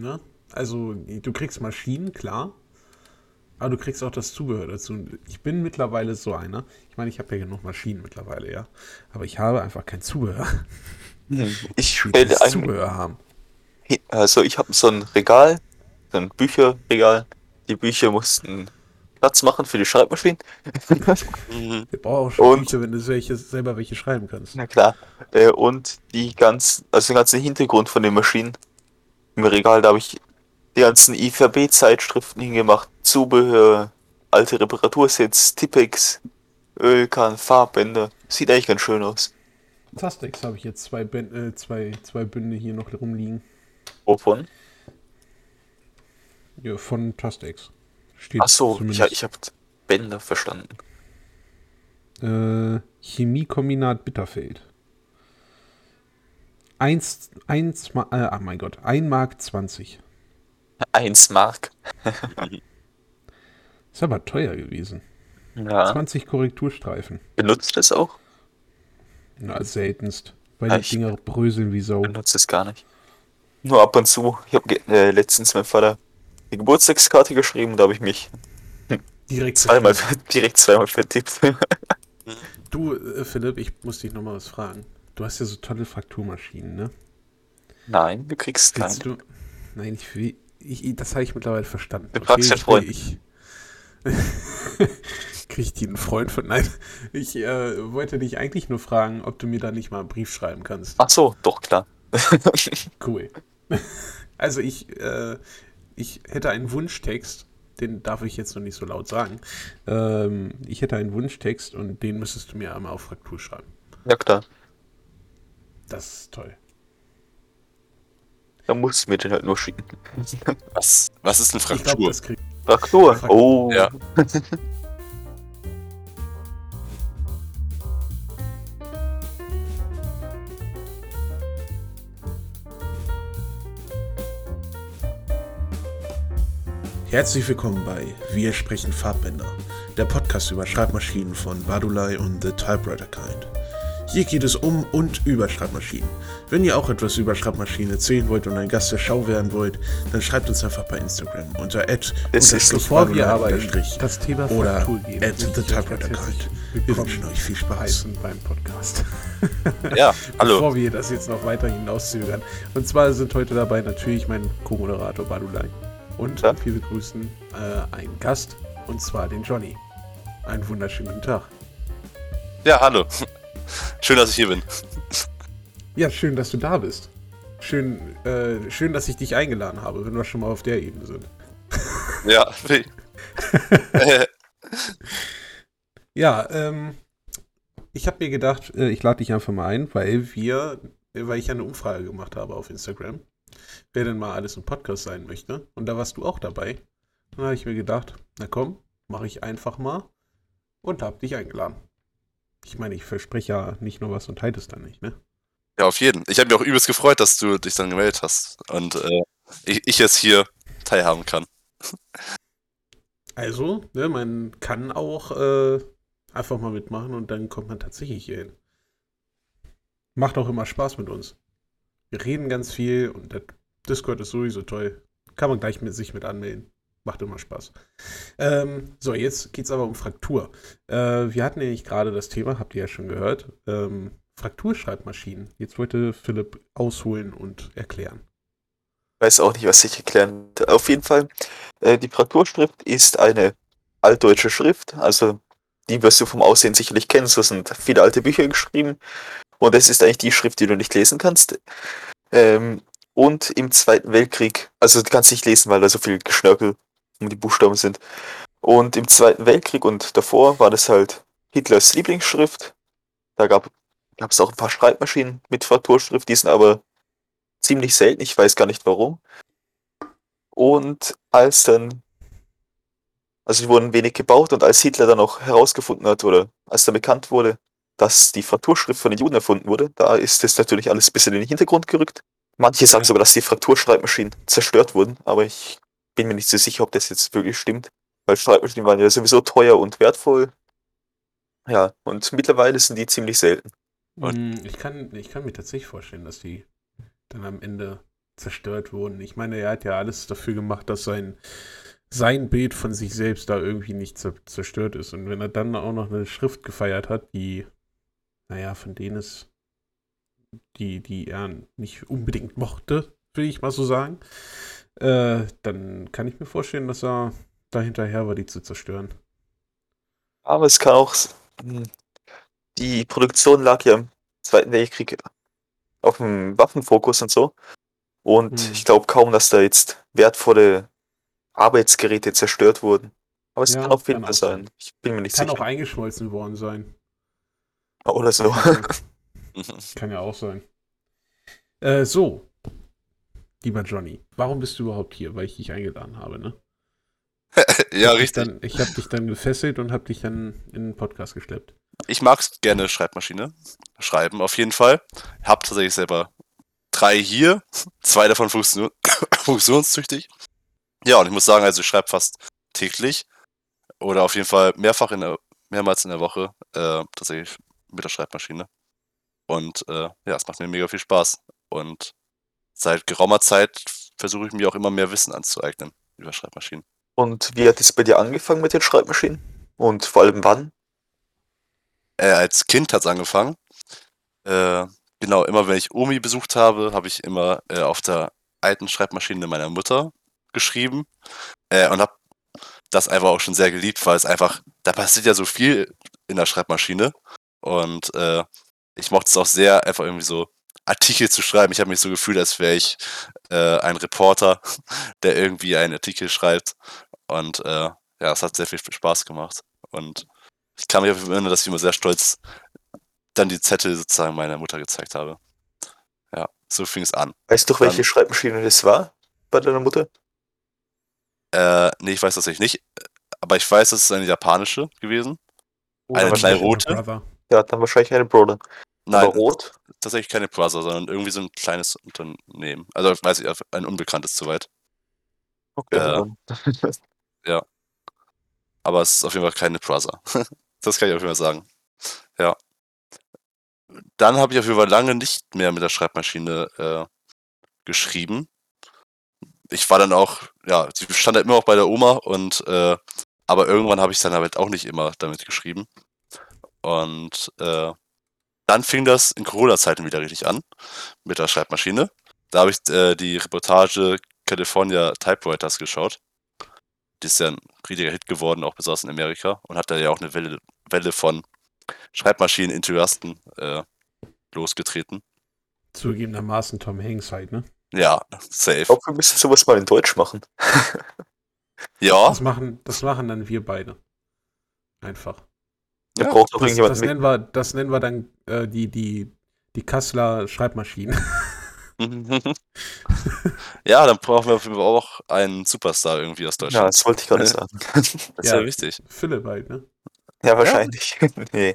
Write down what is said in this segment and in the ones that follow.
Ne? Also, du kriegst Maschinen, klar. Aber du kriegst auch das Zubehör dazu. Ich bin mittlerweile so einer. Ich meine, ich habe ja genug Maschinen mittlerweile, ja. Aber ich habe einfach kein Zubehör. Ich Die das ein, Zubehör haben. also ich habe so ein Regal, so ein Bücherregal. Die Bücher mussten Platz machen für die Schreibmaschinen. Mhm. Wir brauchen auch schon Und- Bücher, wenn du welche, selber welche schreiben kannst. Na klar. Äh, und die ganz, also den ganzen Hintergrund von den Maschinen im Regal, da habe ich die ganzen IVB-Zeitschriften hingemacht, Zubehör, alte Reparatursets, Tippex, Ölkan, Farbbänder. Sieht eigentlich ganz schön aus. Tastex habe ich jetzt zwei, Bän äh, zwei, zwei Bünde hier noch rumliegen. Wovon? Ja, von Tastex. Steht Ach so, ich, ich habe Bänder verstanden. Äh, Chemiekombinat Bitterfeld. Eins, eins, Ma- äh, ah mein Gott, 1 Mark 20. 1 Mark. Ist aber teuer gewesen. Ja. 20 Korrekturstreifen. Benutzt das auch? Na, seltenst. Weil Ja, die ich- Dinger bröseln wie Sau. Benutzt es gar nicht. Nur ab und zu. Ich habe äh, letztens meinem Vater die Geburtstagskarte geschrieben, da habe ich mich Direkt zweimal, direkt zweimal vertippt. Du, äh, Philipp, ich muss dich noch mal was fragen. Du hast ja so tolle Frakturmaschinen, ne? Nein, du kriegst keinen. Willst du. Nein, ich will. Ich, das habe ich mittlerweile verstanden. Du fragst den ich Freund. Ich, Krieg ich die einen Freund von. Nein, ich äh, wollte dich eigentlich nur fragen, ob du mir da nicht mal einen Brief schreiben kannst. Ach so, doch klar. Cool. Also ich, äh, ich hätte einen Wunschtext, den darf ich jetzt noch nicht so laut sagen. Ähm, ich hätte einen Wunschtext und den müsstest du mir einmal auf Fraktur schreiben. ja klar. Das ist toll. Dann musst du mir den halt nur schicken. Was, was ist eine Fraktur? das krieg Fraktur. Fraktur. Oh. Ja. Herzlich willkommen bei Wir sprechen Farbbänder, der Podcast über Schreibmaschinen von Badulai und The Typewriter Kind. Hier geht es um und über Schreibmaschinen. Wenn ihr auch etwas über Schreibmaschinen erzählen wollt und ein Gast der Schau werden wollt, dann schreibt uns einfach bei Instagram unter ist bevor wir unterstrich das Thema oder at the typewriter. Wir wünschen euch viel Spaß. beim Podcast. Ja, hallo. Bevor wir das jetzt noch weiter hinauszögern. Und zwar sind heute dabei natürlich mein Co-Moderator Badulai. Und Ja. wir begrüßen äh, einen Gast, und zwar den Johnny. Einen wunderschönen guten Tag. Ja, hallo. Schön, dass ich hier bin. Ja, schön, dass du da bist. Schön, äh, schön, dass ich dich eingeladen habe, wenn wir schon mal auf der Ebene sind. Ja. Ja, ähm, ich habe mir gedacht, äh, ich lade dich einfach mal ein, weil wir, äh, weil ich ja eine Umfrage gemacht habe auf Instagram, wer denn mal alles im Podcast sein möchte. Und da warst du auch dabei. Dann habe ich mir gedacht, na komm, mache ich einfach mal und habe dich eingeladen. Ich meine, ich verspreche ja nicht nur was und halte es dann nicht, ne? ja, auf jeden. Ich habe mich auch übelst gefreut, dass du dich dann gemeldet hast und äh, ich, ich jetzt hier teilhaben kann. Also, ne, man kann auch äh, einfach mal mitmachen und dann kommt man tatsächlich hier hin. Macht auch immer Spaß mit uns. Wir reden ganz viel und der Discord ist sowieso toll. Kann man gleich mit sich mit anmelden. Macht immer Spaß. Ähm, so, jetzt geht es aber um Fraktur. Äh, wir hatten nämlich gerade das Thema, habt ihr ja schon gehört, ähm, Frakturschreibmaschinen. Jetzt wollte Philipp ausholen und erklären. Weiß auch nicht, was ich erklären. Auf jeden Fall, äh, die Frakturschrift ist eine altdeutsche Schrift. Also, die wirst du vom Aussehen sicherlich kennen. So sind viele alte Bücher geschrieben. Und es ist eigentlich die Schrift, die du nicht lesen kannst. Ähm, und im Zweiten Weltkrieg, also du kannst nicht lesen, weil da so viel Geschnörkel die Buchstaben sind. Und im Zweiten Weltkrieg und davor war das halt Hitlers Lieblingsschrift. Da gab es auch ein paar Schreibmaschinen mit Frakturschrift, die sind aber ziemlich selten, ich weiß gar nicht warum. Und als dann, also die wurden wenig gebaut und als Hitler dann auch herausgefunden hat oder als dann bekannt wurde, dass die Frakturschrift von den Juden erfunden wurde, da ist das natürlich alles ein bisschen in den Hintergrund gerückt. Manche sagen sogar, dass die Frakturschreibmaschinen zerstört wurden, aber ich bin mir nicht so sicher, ob das jetzt wirklich stimmt, weil Schreibmaschinen waren ja sowieso teuer und wertvoll. Ja, und mittlerweile sind die ziemlich selten. Und- Mm, Ich kann, ich kann mir tatsächlich vorstellen, dass die dann am Ende zerstört wurden. Ich meine, er hat ja alles dafür gemacht, dass sein, sein Bild von sich selbst da irgendwie nicht zer- zerstört ist. Und wenn er dann auch noch eine Schrift gefeiert hat, die, naja, von denen es, die, die er nicht unbedingt mochte, will ich mal so sagen, äh, dann kann ich mir vorstellen, dass er da hinterher war, die zu zerstören. Aber es kann auch. hm, Die Produktion lag ja im Zweiten Weltkrieg auf dem Waffenfokus und so. Und Hm. ich glaube kaum, dass da jetzt wertvolle Arbeitsgeräte zerstört wurden. Aber es Ja, kann auf jeden kann Fall auch sein. Ich bin mir nicht Kann auch sicher. eingeschmolzen worden sein. Oder so. Kann ja auch sein. Äh, so, lieber Johnny, warum bist du überhaupt hier? Weil ich dich eingeladen habe, ne? ja, Hab richtig. Dann, ich habe dich dann gefesselt und habe dich dann in den Podcast geschleppt. Ich mag gerne Schreibmaschine. Schreiben auf jeden Fall. Hab tatsächlich selber drei hier. Zwei davon funktion funktionstüchtig. Ja, und ich muss sagen, also ich schreibe fast täglich. Oder auf jeden Fall mehrfach in der, mehrmals in der Woche äh, tatsächlich mit der Schreibmaschine. Und äh, ja, es macht mir mega viel Spaß. Und seit geraumer Zeit versuche ich mir auch immer mehr Wissen anzueignen über Schreibmaschinen. Und wie hat es bei dir angefangen mit den Schreibmaschinen? Und vor allem wann? äh, als Kind hat's angefangen. Äh, genau, immer wenn ich Omi besucht habe, habe ich immer äh, auf der alten Schreibmaschine meiner Mutter geschrieben äh, und habe das einfach auch schon sehr geliebt, weil es einfach, da passiert ja so viel in der Schreibmaschine und äh, ich mochte es auch sehr, einfach irgendwie so Artikel zu schreiben. Ich habe mich so gefühlt, als wäre ich äh, ein Reporter, der irgendwie einen Artikel schreibt und äh, ja, es hat sehr viel Spaß gemacht und ich kann mich erinnern, dass ich immer sehr stolz dann die Zettel sozusagen meiner Mutter gezeigt habe. Ja, so fing es an. Weißt du, welche Dann- Schreibmaschine das war bei deiner Mutter? Äh, nee, ich weiß tatsächlich nicht. Aber ich weiß, es ist eine japanische gewesen. Oder Eine kleine rote? Ja, dann wahrscheinlich eine Brother. Nein, Aber rot? tatsächlich keine Brother, sondern irgendwie so ein kleines Unternehmen. Also, weiß ich, ein unbekanntes soweit. Okay, Ja. dann. Aber es ist auf jeden Fall keine Brother. das kann ich auf jeden Fall sagen. Ja. Dann habe ich auf jeden Fall lange nicht mehr mit der Schreibmaschine äh, geschrieben. Ich war dann auch, ja, sie stand halt immer auch bei der Oma und äh, aber irgendwann habe ich dann halt auch nicht immer damit geschrieben. Und äh, dann fing das in Corona-Zeiten wieder richtig an mit der Schreibmaschine. Da habe ich äh, die Reportage California Typewriters geschaut. Die ist ja ein riesiger Hit geworden, auch besonders in Amerika, und hat da ja auch eine Welle, Welle von Schreibmaschinen-Enthusiasten äh, losgetreten. Zugegebenermaßen Tom Hanks halt, ne? Ja, safe. Ich glaube, wir müssen sowas mal in Deutsch machen. Ja, Das machen, das machen dann wir beide. Einfach. Ja, braucht doch Das, irgendjemand das, mit. nennen wir, das nennen wir dann äh, die, die, die Kasseler Schreibmaschinen. ja, dann brauchen wir auf jeden Fall auch einen Superstar irgendwie aus Ja, Deutschland. das wollte ich gerade sagen. das ist Ja. ja wichtig. Philipp halt, ne? Ja, wahrscheinlich. nee.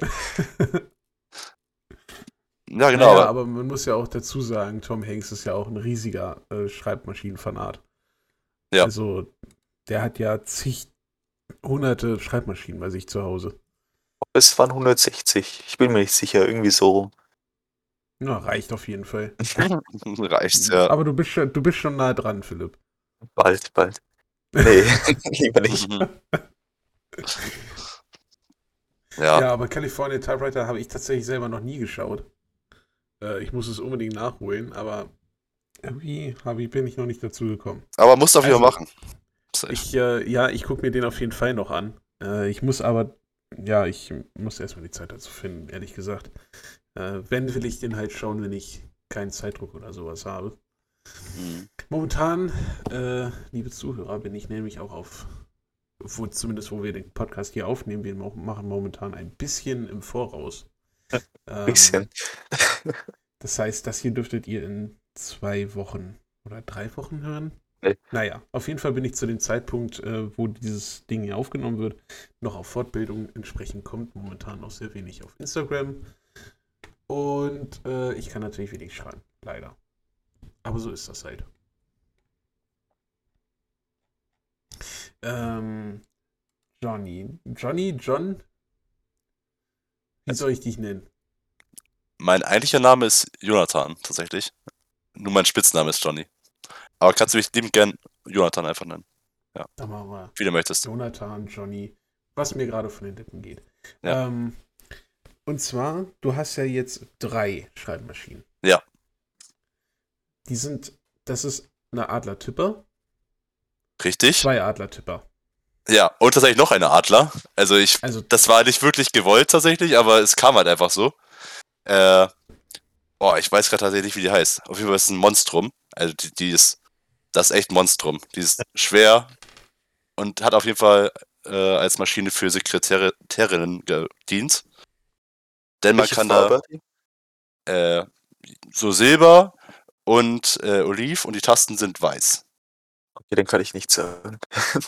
Ja, genau. naja, aber, aber man muss ja auch dazu sagen, Tom Hanks ist ja auch ein riesiger äh, Schreibmaschinenfanat. Ja. Also, der hat ja zig hunderte Schreibmaschinen bei sich zu Hause. Es waren 160. Ich bin mir nicht sicher. Irgendwie so rum. Na, reicht auf jeden Fall. reicht, ja. Aber du bist, schon, du bist schon nah dran, Philipp. Bald, bald. Nee, lieber nicht. Mhm. ja. Ja, aber California Typewriter habe ich tatsächlich selber noch nie geschaut. Äh, ich muss es unbedingt nachholen, aber irgendwie ich, bin ich noch nicht dazu gekommen. aber musst du auf jeden Fall Also, machen. Ich, äh, ja, ich gucke mir den auf jeden Fall noch an. Äh, ich muss aber, ja, ich muss erstmal die Zeit dazu finden, ehrlich gesagt. Äh, wenn will ich den halt schauen, wenn ich keinen Zeitdruck oder sowas habe. Mhm. Momentan, äh, liebe Zuhörer, bin ich nämlich auch auf, wo, zumindest wo wir den Podcast hier aufnehmen, wir machen momentan ein bisschen im Voraus. Ähm, Bisschen. Das heißt, das hier dürftet ihr in zwei Wochen oder drei Wochen hören. Nee. Naja, auf jeden Fall bin ich zu dem Zeitpunkt, äh, wo dieses Ding hier aufgenommen wird, noch auf Fortbildung. Entsprechend kommt momentan noch sehr wenig auf Instagram. Und äh, ich kann natürlich wenig schreiben, leider. Aber so ist das halt. Ähm, Johnny. Johnny, John? Wie soll ich dich nennen? Mein eigentlicher Name ist Jonathan, tatsächlich. Nur mein Spitzname ist Johnny. Aber kannst du mich liebend gern Jonathan einfach nennen, Da machen wir wie du möchtest. Jonathan, Johnny, was mir gerade von den Lippen geht. Ja. Ähm, und zwar, du hast ja jetzt drei Schreibmaschinen. Ja. Die sind, das ist eine Adler-Tipper, Richtig? zwei Adler-Tipper. Ja, und tatsächlich noch eine Adler. Also ich, Also, das war nicht wirklich gewollt tatsächlich, aber es kam halt einfach so. Äh, boah, ich weiß gerade tatsächlich nicht, wie die heißt. Auf jeden Fall ist es ein Monstrum. Also die, die ist, das ist echt ein Monstrum. Die ist schwer und hat auf jeden Fall äh, als Maschine für Sekretärinnen gedient. Denn man Welche kann Farbe da äh, so Silber und äh, Oliv und die Tasten sind weiß. Okay, den kann ich nicht sagen.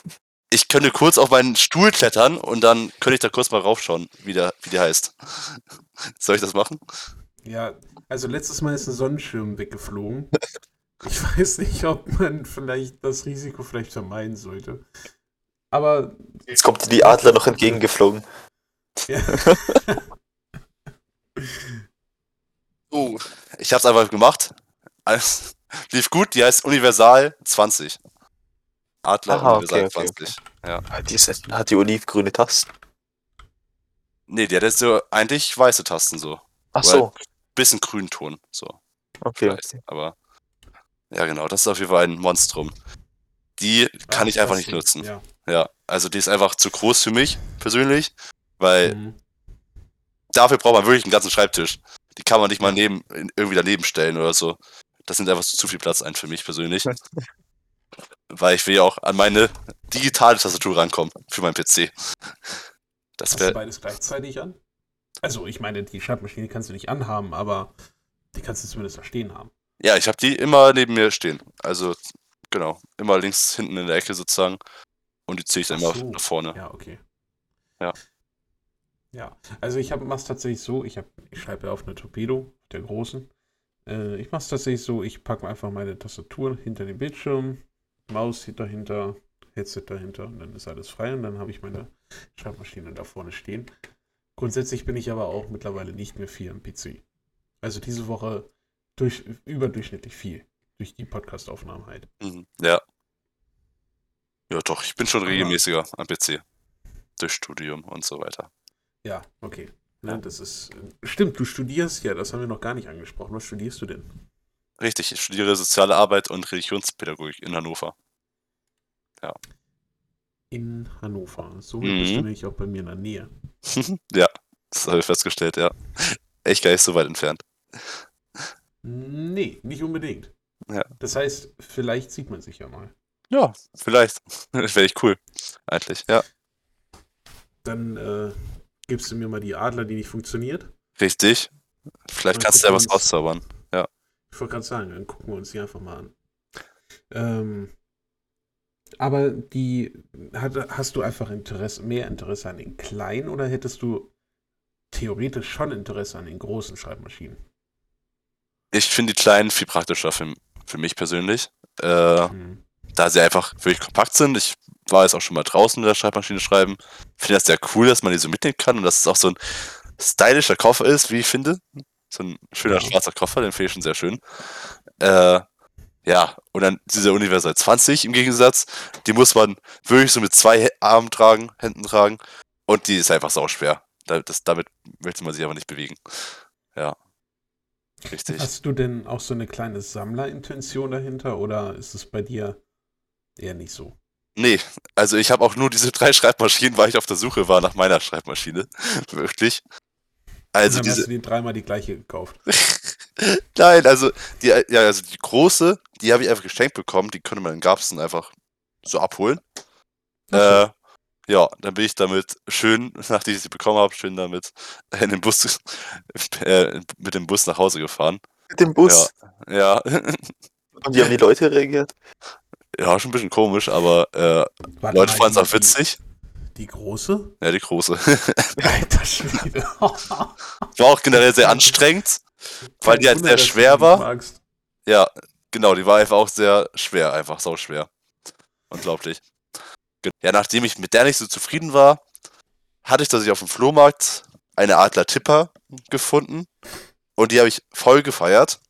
Ich könnte kurz auf meinen Stuhl klettern und dann könnte ich da kurz mal raufschauen, wie der, wie der heißt. Soll ich das machen? ja, also letztes Mal ist ein Sonnenschirm weggeflogen. Ich weiß nicht, ob man vielleicht das Risiko vielleicht vermeiden sollte. Aber Jetzt kommt dir die Adler noch entgegengeflogen. ja, Oh, ich hab's einfach gemacht. Alles lief gut, die heißt Universal 20. Adler Aha, Universal okay, okay, 20. Ah, Die ist, hat die olivgrüne Tasten. Nee, die hat jetzt so eigentlich weiße Tasten so. Ach so, Bisschen Grünton, so. okay. Weiß. Aber ja, genau, das ist auf jeden Fall ein Monstrum. Die kann Ach, ich einfach nicht nutzen. Ja. Ja, also die ist einfach zu groß für mich persönlich, weil Mhm. dafür braucht man wirklich einen ganzen Schreibtisch. Die kann man nicht mal neben, irgendwie daneben stellen oder so. Das nimmt einfach zu viel Platz ein für mich persönlich. Weil ich will ja auch an meine digitale Tastatur rankommen für meinen PC. Das Hast du beides gleichzeitig an? Also, ich meine, die Schreibmaschine kannst du nicht anhaben, aber die kannst du zumindest da stehen haben. Ja, ich habe die immer neben mir stehen. Also, genau. Immer links hinten in der Ecke sozusagen. Und die ziehe ich dann Ach immer so. nach vorne. Ja, okay. Ja. Ja, also ich mache es tatsächlich so, ich, hab, ich schreibe ja auf eine Torpedo, der großen. Äh, ich mache es tatsächlich so, ich packe einfach meine Tastatur hinter den Bildschirm, Maus dahinter, Headset dahinter und dann ist alles frei und dann habe ich meine Schreibmaschine da vorne stehen. Grundsätzlich bin ich aber auch mittlerweile nicht mehr viel am PC. Also diese Woche durch, überdurchschnittlich viel. Durch die Podcastaufnahmen halt. Mhm. Ja. Ja, doch, ich bin schon Aber- regelmäßiger am PC. Durch Studium und so weiter. Ja, okay. Ja. Ne, das ist. Stimmt, du studierst ja, das haben wir noch gar nicht angesprochen. Was studierst du denn? Richtig, ich studiere Soziale Arbeit und Religionspädagogik in Hannover. In Hannover. So bist du Mhm. nämlich auch bei mir in der Nähe. ja, das habe ich festgestellt, ja. Echt gar nicht so weit entfernt. Nee, nicht unbedingt. Ja. Das heißt, vielleicht sieht man sich ja mal. Ja, vielleicht. Das wäre echt cool. Eigentlich, ja. Dann äh, gibst du mir mal die Adler, die nicht funktioniert. Richtig. Vielleicht kannst du ja was auszaubern. Ich wollte gerade sagen, dann gucken wir uns die einfach mal an. Ähm, aber die hat, hast du einfach Interesse, mehr Interesse an den kleinen oder hättest du theoretisch schon Interesse an den großen Schreibmaschinen? Ich finde die kleinen viel praktischer für, für mich persönlich. Äh, Hm. da sie einfach wirklich kompakt sind. Ich war jetzt auch schon mal draußen mit der Schreibmaschine schreiben. Finde das sehr cool, dass man die so mitnehmen kann und dass es auch so ein stylischer Koffer ist, wie ich finde. So ein schöner Ja. schwarzer Koffer, den finde ich schon sehr schön. Äh, ja, und dann diese Universal 20 im Gegensatz, die muss man wirklich so mit zwei Armen tragen, Händen tragen und die ist einfach sauschwer. Da, das, damit möchte man sich aber nicht bewegen. Ja. Richtig. Hast du denn auch so eine kleine Sammlerintention dahinter oder ist es bei dir eher nicht so? Nee, also ich habe auch nur diese drei Schreibmaschinen, weil ich auf der Suche war nach meiner Schreibmaschine. Wirklich. Also Und dann diese. hast du dir dreimal die gleiche gekauft. Nein, also die, ja, also die große, die habe ich einfach geschenkt bekommen, die konnte man in Garbsen einfach so abholen. Äh, ja, dann bin ich damit schön, nachdem ich sie bekommen habe, schön damit in den Bus, äh, mit dem Bus nach Hause gefahren. Mit dem Bus. Ja, Und wie haben die Leute reagiert? ja, schon ein bisschen komisch, aber äh, Warte Leute fanden es die- auch witzig. Die große? Ja, die große. Alter Schwede. War auch generell sehr anstrengend. Weil die halt sehr schwer war. magst. Ja, genau, die war einfach auch sehr schwer, einfach sau schwer. Unglaublich. Ja, nachdem ich mit der nicht so zufrieden war, hatte ich tatsächlich auf dem Flohmarkt eine Adler Tipper gefunden und die habe ich voll gefeiert.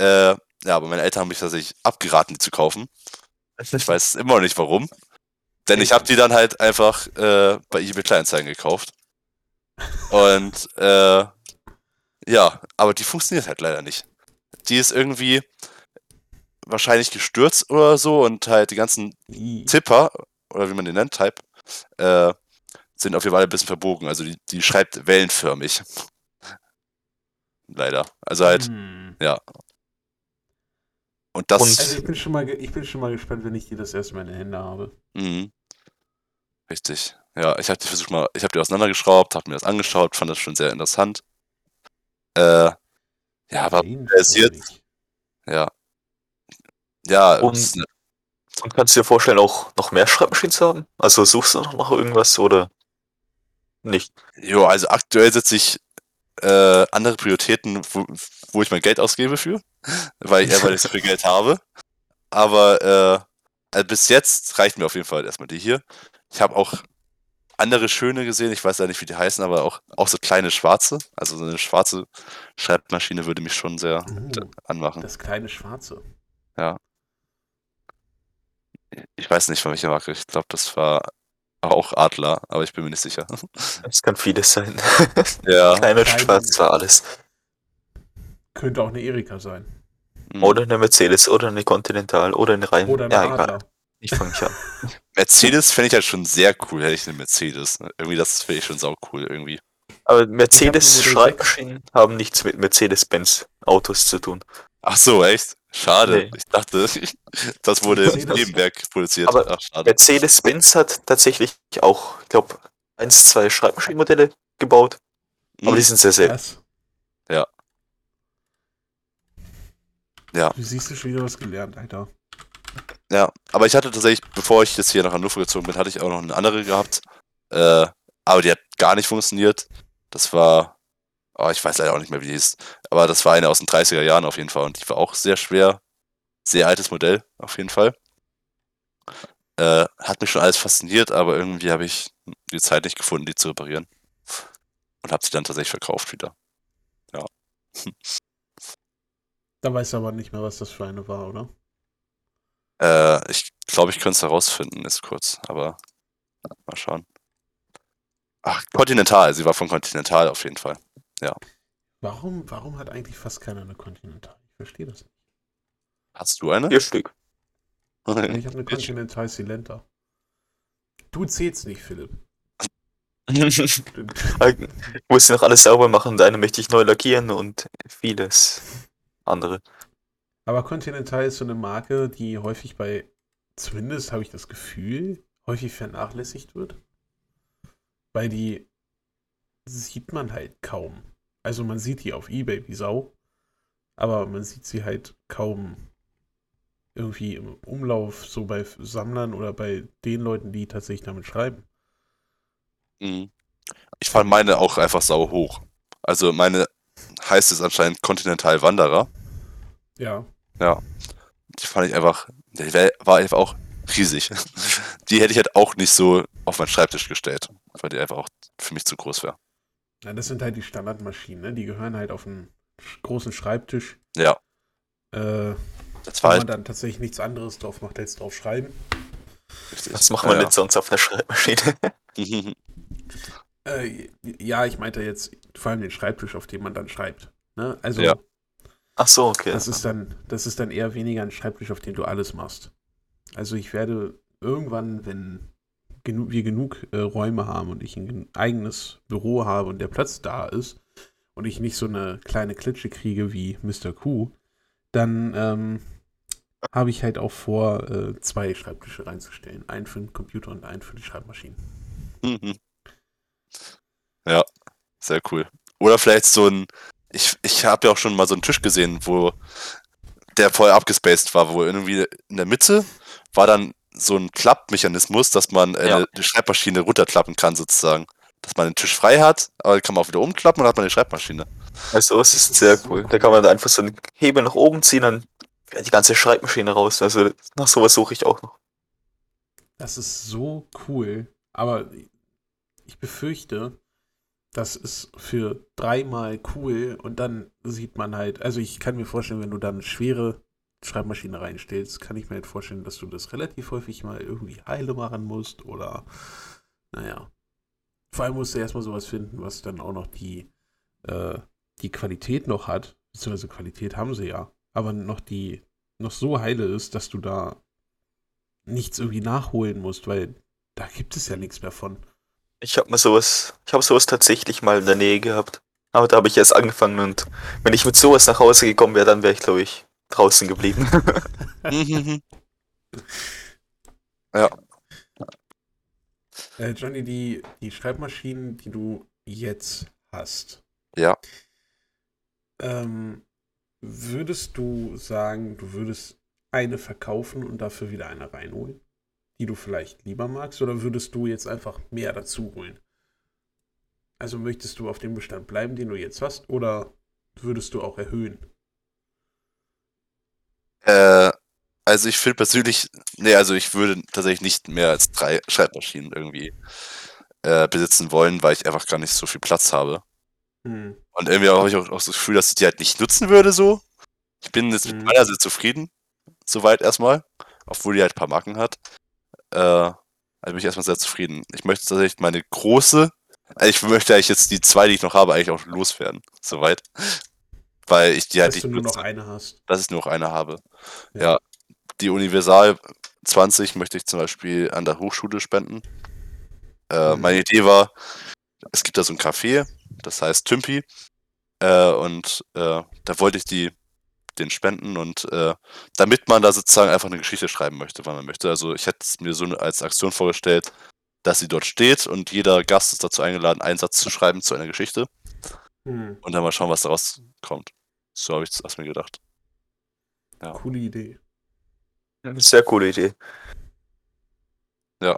Äh, ja, aber meine Eltern haben mich tatsächlich abgeraten, die zu kaufen. Ich weiß immer noch nicht warum. Denn ich habe die dann halt einfach äh, bei eBay Kleinanzeigen gekauft. Und äh, ja, aber die funktioniert halt leider nicht. Die ist irgendwie wahrscheinlich gestürzt oder so und halt die ganzen Tipper, oder wie man den nennt, Type, äh, sind auf jeden Fall ein bisschen verbogen. Also die, die schreibt wellenförmig. Leider. Also halt, Hm. und das. Und- Also ich bin schon mal, ich bin schon mal gespannt, wenn ich die das erste Mal in den Händen habe. Mhm. Richtig. Ja, ich habe die versucht mal, ich habe die auseinandergeschraubt, habe mir das angeschaut, fand das schon sehr interessant. Äh, ja, aber ja. Ja, Und- Und kannst du dir vorstellen, auch noch mehr Schreibmaschinen zu haben? Also suchst du noch nach irgendwas oder nicht? jo, also aktuell setze ich äh, andere Prioritäten, wo, wo ich mein Geld ausgebe für, weil ich einfach nicht so viel Geld habe. Aber äh, also bis jetzt reicht mir auf jeden Fall erstmal die hier. Ich habe auch andere schöne gesehen, ich weiß ja nicht, wie die heißen, aber auch, auch so kleine schwarze. Also so eine schwarze Schreibmaschine würde mich schon sehr Uh, anmachen. das kleine Schwarze. Ich weiß nicht, von welcher Marke. Ich glaube, das war auch Adler, aber ich bin mir nicht sicher. Es kann vieles sein. ja. Kleine- Schwarz war alles. Könnte auch eine Erika sein. mhm. Oder eine Mercedes oder eine Continental oder eine Rein. Oder eine ja, Adler. egal. Ich fange nicht an. Mercedes fände ich halt schon sehr cool, hätte ich eine Mercedes. Irgendwie, das finde ich schon sau cool irgendwie. Aber Mercedes Modell Schreibmaschinen haben nichts mit Mercedes-Benz Autos zu tun. Ach so, echt? Schade. Nee. Ich dachte, das wurde im Nebenwerk produziert. Aber Ach, schade. Mercedes-Benz hat tatsächlich auch, ich glaube, eins, zwei Schreibmaschinenmodelle gebaut, aber Mhm. die sind sehr selten. Was? Ja. Ja. Du siehst du schon wieder was gelernt, Alter. Ja, aber ich hatte tatsächlich, bevor ich jetzt hier nach Hannover gezogen bin, hatte ich auch noch eine andere gehabt. Äh, aber die hat gar nicht funktioniert. Das war, oh, ich weiß leider auch nicht mehr, wie die hieß. Aber das war eine aus den 30er Jahren auf jeden Fall und die war auch sehr schwer. Sehr altes Modell, auf jeden Fall. Äh, hat mich schon alles fasziniert, aber irgendwie habe ich die Zeit nicht gefunden, die zu reparieren. Und habe sie dann tatsächlich verkauft wieder. Da weißt du aber nicht mehr, was das für eine war, oder? Äh, ich glaube, ich könnte es herausfinden, ist kurz, aber mal schauen. Ach, Continental, sie war von Continental auf jeden Fall. Warum, warum hat eigentlich fast keiner eine Continental? Ich verstehe das nicht. Hast du eine? Vier Stück. Ich habe eine Continental Silenta. Du zählst nicht, Philipp. ich muss noch alles sauber machen, deine möchte ich neu lackieren und vieles andere. Aber Continental ist so eine Marke, die häufig bei, zumindest habe ich das Gefühl, häufig vernachlässigt wird. Weil die sieht man halt kaum. Also man sieht die auf Ebay wie Sau, aber man sieht sie halt kaum irgendwie im Umlauf, so bei Sammlern oder bei den Leuten, die tatsächlich damit schreiben. Mhm. Ich fand meine auch einfach sau hoch. Also meine heißt es anscheinend Continental Wanderer. Ja, Die fand ich einfach, die war einfach auch riesig. Die hätte ich halt auch nicht so auf meinen Schreibtisch gestellt, weil die einfach auch für mich zu groß wäre. Ja, das sind halt die Standardmaschinen, ne? Die gehören halt auf einen großen Schreibtisch. Ja, Äh, das war man halt dann tatsächlich nichts anderes drauf macht, als drauf schreiben. Das macht man ja, nicht sonst auf einer Schreibmaschine. ja. Äh, ja, ich meinte jetzt vor allem den Schreibtisch, auf dem man dann schreibt. Ne? Also Ja. Ach so, okay. das ist dann, das ist dann eher weniger ein Schreibtisch, auf dem du alles machst. Also ich werde irgendwann, wenn genu wir genug äh, Räume haben und ich ein gen- eigenes Büro habe und der Platz da ist und ich nicht so eine kleine Klitsche kriege wie Mr. Q, dann ähm, habe ich halt auch vor, äh, zwei Schreibtische reinzustellen. Einen für den Computer und einen für die Schreibmaschinen. Mhm. Ja, sehr cool. Oder vielleicht so ein, ich, ich habe ja auch schon mal so einen Tisch gesehen, wo der voll abgespaced war, wo irgendwie in der Mitte war dann so ein Klappmechanismus, dass man äh, Ja. die Schreibmaschine runterklappen kann sozusagen. Dass man den Tisch frei hat, aber kann man auch wieder umklappen und dann hat man die Schreibmaschine. Also es ist Das ist sehr so cool. cool. Da kann man einfach so einen Hebel nach oben ziehen, dann fährt die ganze Schreibmaschine raus. Also nach sowas suche ich auch noch. Das ist so cool. Aber ich befürchte, das ist für dreimal cool und dann sieht man halt, also ich kann mir vorstellen, wenn du dann schwere Schreibmaschine reinstellst, kann ich mir halt vorstellen, dass du das relativ häufig mal irgendwie heile machen musst oder, naja. Vor allem musst du erstmal sowas finden, was dann auch noch die, äh, die Qualität noch hat, beziehungsweise Qualität haben sie ja, aber noch die, noch so heile ist, dass du da nichts irgendwie nachholen musst, weil da gibt es ja nichts mehr von. Ich habe mal sowas, ich habe sowas tatsächlich mal in der Nähe gehabt. Aber da habe ich erst angefangen und wenn ich mit sowas nach Hause gekommen wäre, dann wäre ich, glaube ich, draußen geblieben. Äh, Johnny, die, die Schreibmaschinen, die du jetzt hast, ja. ähm, würdest du sagen, du würdest eine verkaufen und dafür wieder eine reinholen, die du vielleicht lieber magst, oder würdest du jetzt einfach mehr dazu holen? Also möchtest du auf dem Bestand bleiben, den du jetzt hast, oder würdest du auch erhöhen? Äh, also ich finde persönlich, nee, also ich würde tatsächlich nicht mehr als drei Schreibmaschinen irgendwie äh, besitzen wollen, weil ich einfach gar nicht so viel Platz habe. Hm. Und irgendwie habe ich auch, auch so das Gefühl, dass ich die halt nicht nutzen würde so. Ich bin jetzt mit Mhm. meiner sehr zufrieden, soweit erstmal, obwohl die halt ein paar Marken hat. Äh, also bin ich erstmal sehr zufrieden. Ich möchte tatsächlich meine große, also ich möchte eigentlich jetzt die zwei, die ich noch habe, eigentlich auch loswerden, soweit. Weil ich die halt Dass nicht du nur noch eine hast. dass ich nur noch eine habe. Ja. Ja. Die Universal 20 möchte ich zum Beispiel an der Hochschule spenden. Äh, Mhm. Meine Idee war, es gibt da so ein Café, das heißt Tümpi. Äh, und äh, da wollte ich die den spenden und äh, damit man da sozusagen einfach eine Geschichte schreiben möchte, wann man möchte. Also ich hätte es mir so als Aktion vorgestellt, dass sie dort steht und jeder Gast ist dazu eingeladen, einen Satz zu schreiben zu einer Geschichte Hm. und dann mal schauen, was daraus kommt. So habe ich es mir gedacht. Ja. Coole Idee. Sehr coole Idee.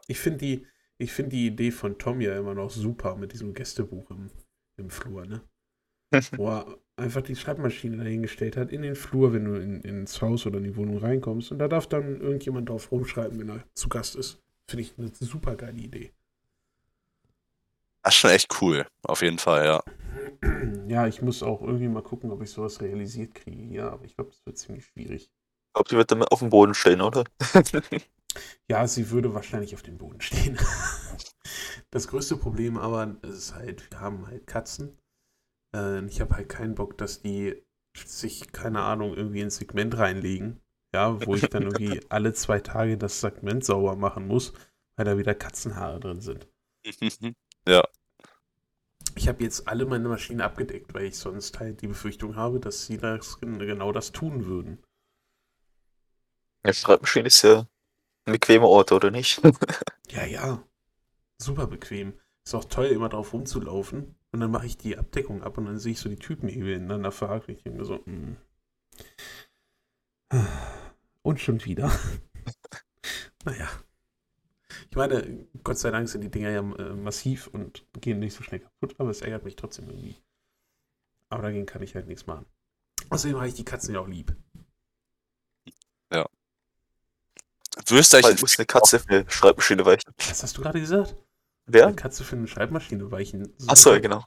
Ich finde die, ich find die Idee von Tom ja immer noch super mit diesem Gästebuch im, im Flur, ne? Wo er einfach die Schreibmaschine dahingestellt hat in den Flur, wenn du in, ins Haus oder in die Wohnung reinkommst. Und da darf dann irgendjemand drauf rumschreiben, wenn er zu Gast ist. Finde ich eine super geile Idee. Das ist schon echt cool, auf jeden Fall, ja. Ja, ich muss auch irgendwie mal gucken, ob ich sowas realisiert kriege. Ja, aber ich glaube, das wird ziemlich schwierig. Ich glaube, die wird dann auf dem Boden stehen, oder? Ja, sie würde wahrscheinlich auf dem Boden stehen. Das größte Problem aber ist halt, wir haben halt Katzen. Äh, ich habe halt keinen Bock, dass die sich, keine Ahnung, irgendwie ins Segment reinlegen. Ja, wo ich dann irgendwie alle zwei Tage das Segment sauber machen muss, weil da wieder Katzenhaare drin sind. Ich habe jetzt alle meine Maschinen abgedeckt, weil ich sonst halt die Befürchtung habe, dass sie das, genau das tun würden. Ja, Schreibmaschine ist ja ein bequemer Ort, oder nicht? Ja, ja. Super bequem. Ist auch toll, immer drauf rumzulaufen. Und dann mache ich die Abdeckung ab und dann sehe ich so die Typen ineinander verhakt. Ich denke mir so, hm. Und schon wieder. naja. Ich meine, Gott sei Dank sind die Dinger ja äh, massiv und gehen nicht so schnell kaputt, aber es ärgert mich trotzdem irgendwie. Aber dagegen kann ich halt nichts machen. Außerdem habe ich die Katzen ja auch lieb. Würdest du Bald eigentlich muss eine Katze für eine Schreibmaschine weichen. Was hast du gerade gesagt? Wer? Eine Katze für eine Schreibmaschine weichen. Achso, ja, genau.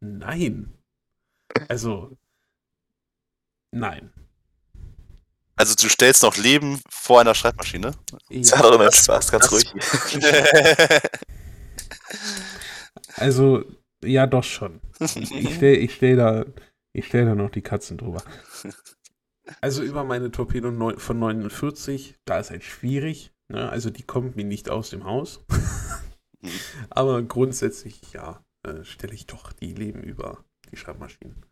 Nein. Also, nein. Also du stellst noch Leben vor einer Schreibmaschine? Das hat doch nicht Spaß, ganz das- ruhig. Also, ja, doch schon. Ich stelle ich stell da, ich stell da noch die Katzen drüber. Also über meine Torpedo neun- von 49, da ist halt schwierig. Ne? Also die kommt mir nicht aus dem Haus. Aber grundsätzlich, ja, äh, stelle ich doch die Leben über die Schreibmaschinen.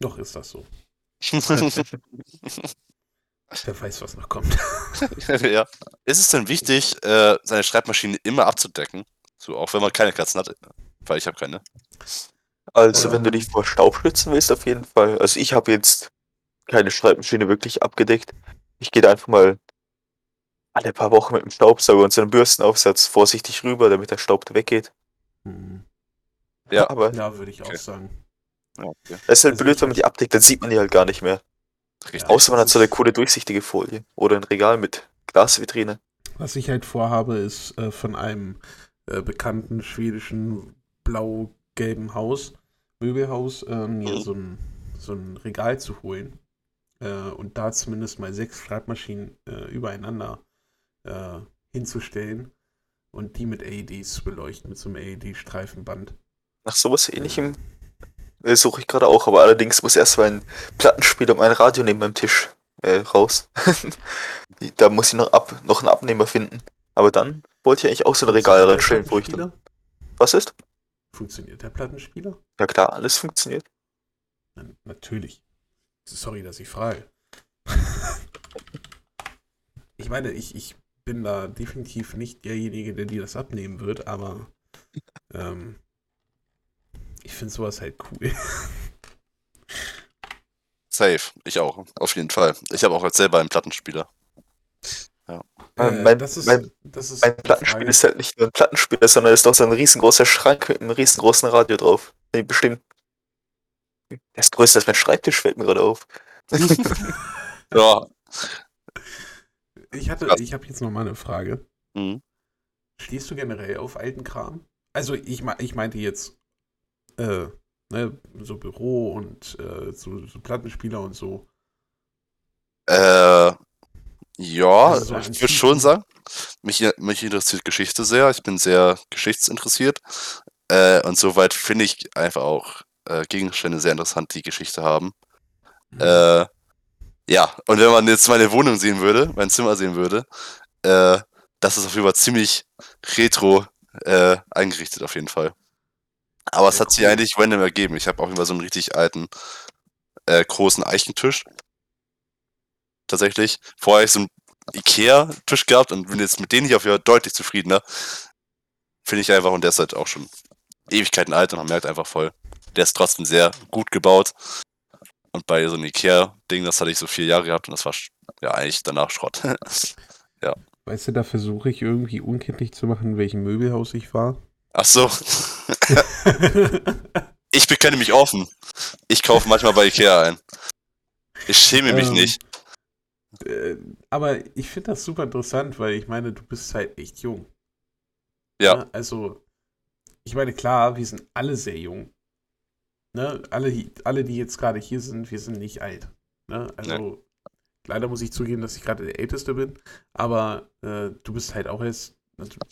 Noch ist das so. Wer weiß, was noch kommt. ja. Ist es denn wichtig, äh, seine Schreibmaschine immer abzudecken? So, auch wenn man keine Katzen hat? Weil ich habe keine. Also, Oder- wenn du dich vor Staub schützen willst, auf jeden Fall. Also, ich habe jetzt keine Schreibmaschine wirklich abgedeckt. Ich gehe da einfach mal alle paar Wochen mit dem Staubsauger und so einem Bürstenaufsatz vorsichtig rüber, damit der Staub weggeht. Hm. Ja. Aber Ja, würde ich Okay. auch sagen. Okay. es ist halt blöd, wenn man die abdeckt, dann sieht man die halt gar nicht mehr. Richtig. Außer man das hat so eine coole durchsichtige Folie. Oder ein Regal mit Glasvitrine. Was ich halt vorhabe, ist äh, von einem äh, bekannten schwedischen blau-gelben Haus, Möbelhaus, ähm, mir Mhm. so, ein, so ein Regal zu holen. äh, und da zumindest mal sechs Schreibmaschinen äh, übereinander äh, hinzustellen und die mit LEDs beleuchten, mit so einem LED-Streifenband. Nach sowas ähnlichem äh, suche ich gerade auch, aber allerdings muss erst mein Plattenspieler und mein Radio neben meinem Tisch äh, raus. da muss ich noch, ab, noch einen Abnehmer finden. Aber dann wollte ich eigentlich auch so ein Regal reinstellen, wo ich dann. Was ist? Funktioniert der Plattenspieler? Ja klar, alles funktioniert. Na, natürlich. Sorry, dass ich frage. ich meine, ich, ich bin da definitiv nicht derjenige, der dir das abnehmen wird, aber ähm, ich finde sowas halt cool. Safe. Ich auch. Auf jeden Fall. Ich habe auch jetzt selber einen Plattenspieler. Äh, Äh, mein, das ist, mein, das ist mein Frage. ist halt nicht nur ein Plattenspieler, sondern ist auch so ein riesengroßer Schrank mit einem riesengroßen Radio drauf. Nee, bestimmt. Der ist größer als mein Schreibtisch, fällt mir gerade auf. Ja. Ich hatte, ich habe jetzt noch mal eine Frage. Mhm. Stehst du generell auf alten Kram? Also ich, ich meinte jetzt äh, ne, so Büro und äh, so, so Plattenspieler und so. Äh, ja, Also so ich würde schon sagen, mich, mich interessiert Geschichte sehr. Ich bin sehr geschichtsinteressiert. Äh, und soweit finde ich einfach auch äh, Gegenstände sehr interessant, die Geschichte haben. Äh, ja, und wenn man jetzt meine Wohnung sehen würde, mein Zimmer sehen würde, äh, das ist auf jeden Fall ziemlich retro äh, eingerichtet auf jeden Fall. Aber es hat sich eigentlich random ergeben. Ich habe auch immer so einen richtig alten, äh, großen Eichentisch. Tatsächlich. Vorher habe ich so einen Ikea-Tisch gehabt und bin jetzt mit denen hier auf jeden Fall deutlich zufriedener. Finde ich einfach, und der ist halt auch schon Ewigkeiten alt und man merkt einfach voll, der ist trotzdem sehr gut gebaut. Und bei so einem Ikea-Ding, das hatte ich so vier Jahre gehabt und das war ja eigentlich danach Schrott. Weißt du, da versuche ich irgendwie unkenntlich zu machen, in welchem Möbelhaus ich war. Ach so, ich bekenne mich offen. Ich kaufe manchmal bei Ikea ein. Ich schäme mich Ähm, nicht. Äh, aber ich finde das super interessant, weil ich meine, du bist halt echt jung. Ja. Ne? Also, ich meine, klar, wir sind alle sehr jung. Ne? Alle, die- alle, die jetzt gerade hier sind, wir sind nicht alt. Ne? Also, leider muss ich zugeben, dass ich gerade der Älteste bin, aber äh, du bist halt auch erst